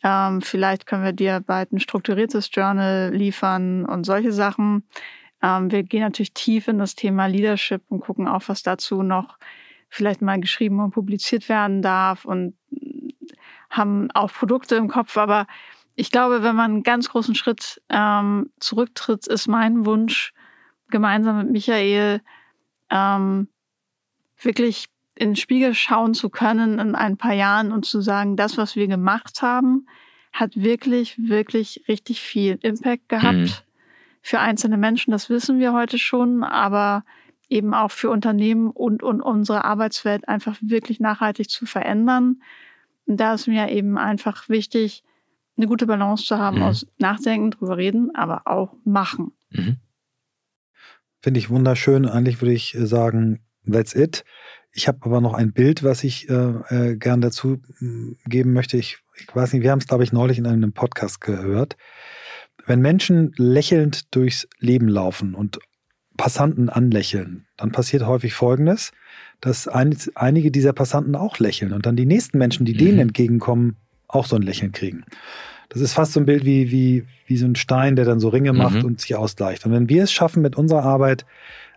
Ähm, vielleicht können wir dir bald ein strukturiertes Journal liefern und solche Sachen. Ähm, wir gehen natürlich tief in das Thema Leadership und gucken auch, was dazu noch vielleicht mal geschrieben und publiziert werden darf und haben auch Produkte im Kopf. Aber ich glaube, wenn man einen ganz großen Schritt ähm, zurücktritt, ist mein Wunsch, gemeinsam mit Michael ähm, wirklich in den Spiegel schauen zu können in ein paar Jahren und zu sagen, das, was wir gemacht haben, hat wirklich, wirklich richtig viel Impact gehabt mhm. für einzelne Menschen. Das wissen wir heute schon, aber eben auch für Unternehmen und, und unsere Arbeitswelt einfach wirklich nachhaltig zu verändern. Und da ist mir eben einfach wichtig, eine gute Balance zu haben mhm. aus Nachdenken, drüber reden, aber auch machen. Mhm. Finde ich wunderschön. Eigentlich würde ich sagen, that's it. Ich habe aber noch ein Bild, was ich äh, äh, gern dazu hm, geben möchte. Ich, ich weiß nicht, wir haben es, glaube ich, neulich in einem Podcast gehört. Wenn Menschen lächelnd durchs Leben laufen und Passanten anlächeln, dann passiert häufig Folgendes, dass ein, einige dieser Passanten auch lächeln und dann die nächsten Menschen, die mhm. denen entgegenkommen, auch so ein Lächeln kriegen. Das ist fast so ein Bild wie, wie, wie so ein Stein, der dann so Ringe macht mhm. und sich ausgleicht. Und wenn wir es schaffen, mit unserer Arbeit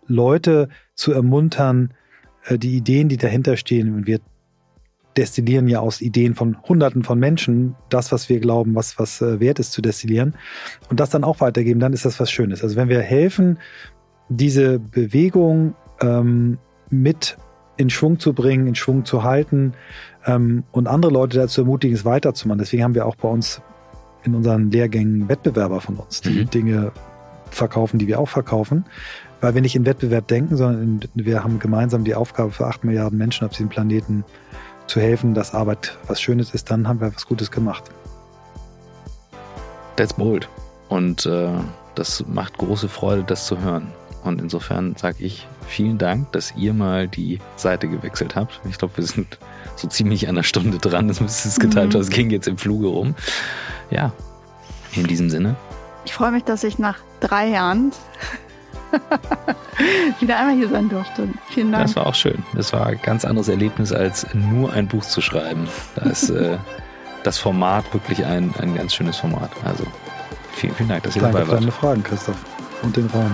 Leute zu ermuntern, die Ideen, die dahinter stehen, und wir destillieren ja aus Ideen von Hunderten von Menschen das, was wir glauben, was, was äh, wert ist zu destillieren und das dann auch weitergeben, dann ist das was Schönes. Also wenn wir helfen, diese Bewegung ähm, mit in Schwung zu bringen, in Schwung zu halten ähm, und andere Leute dazu ermutigen, es weiterzumachen. Deswegen haben wir auch bei uns in unseren Lehrgängen Wettbewerber von uns, die mhm. Dinge verkaufen, die wir auch verkaufen weil wir nicht in Wettbewerb denken, sondern in, wir haben gemeinsam die Aufgabe für acht Milliarden Menschen auf diesem Planeten zu helfen, dass Arbeit was Schönes ist, dann haben wir was Gutes gemacht. That's bold. Und äh, das macht große Freude, das zu hören. Und insofern sage ich vielen Dank, dass ihr mal die Seite gewechselt habt. Ich glaube, wir sind so ziemlich an der Stunde dran. Das müsste es geteilt, mhm. ging jetzt im Fluge rum. Ja, in diesem Sinne. Ich freue mich, dass ich nach drei Jahren wieder einmal hier sein durfte. Vielen Dank. Das war auch schön. Das war ein ganz anderes Erlebnis, als nur ein Buch zu schreiben. Da ist äh, das Format wirklich ein, ein ganz schönes Format. Also vielen, vielen Dank, dass ihr Danke dabei wart. Danke für deine Fragen, Christoph. Und den Raum.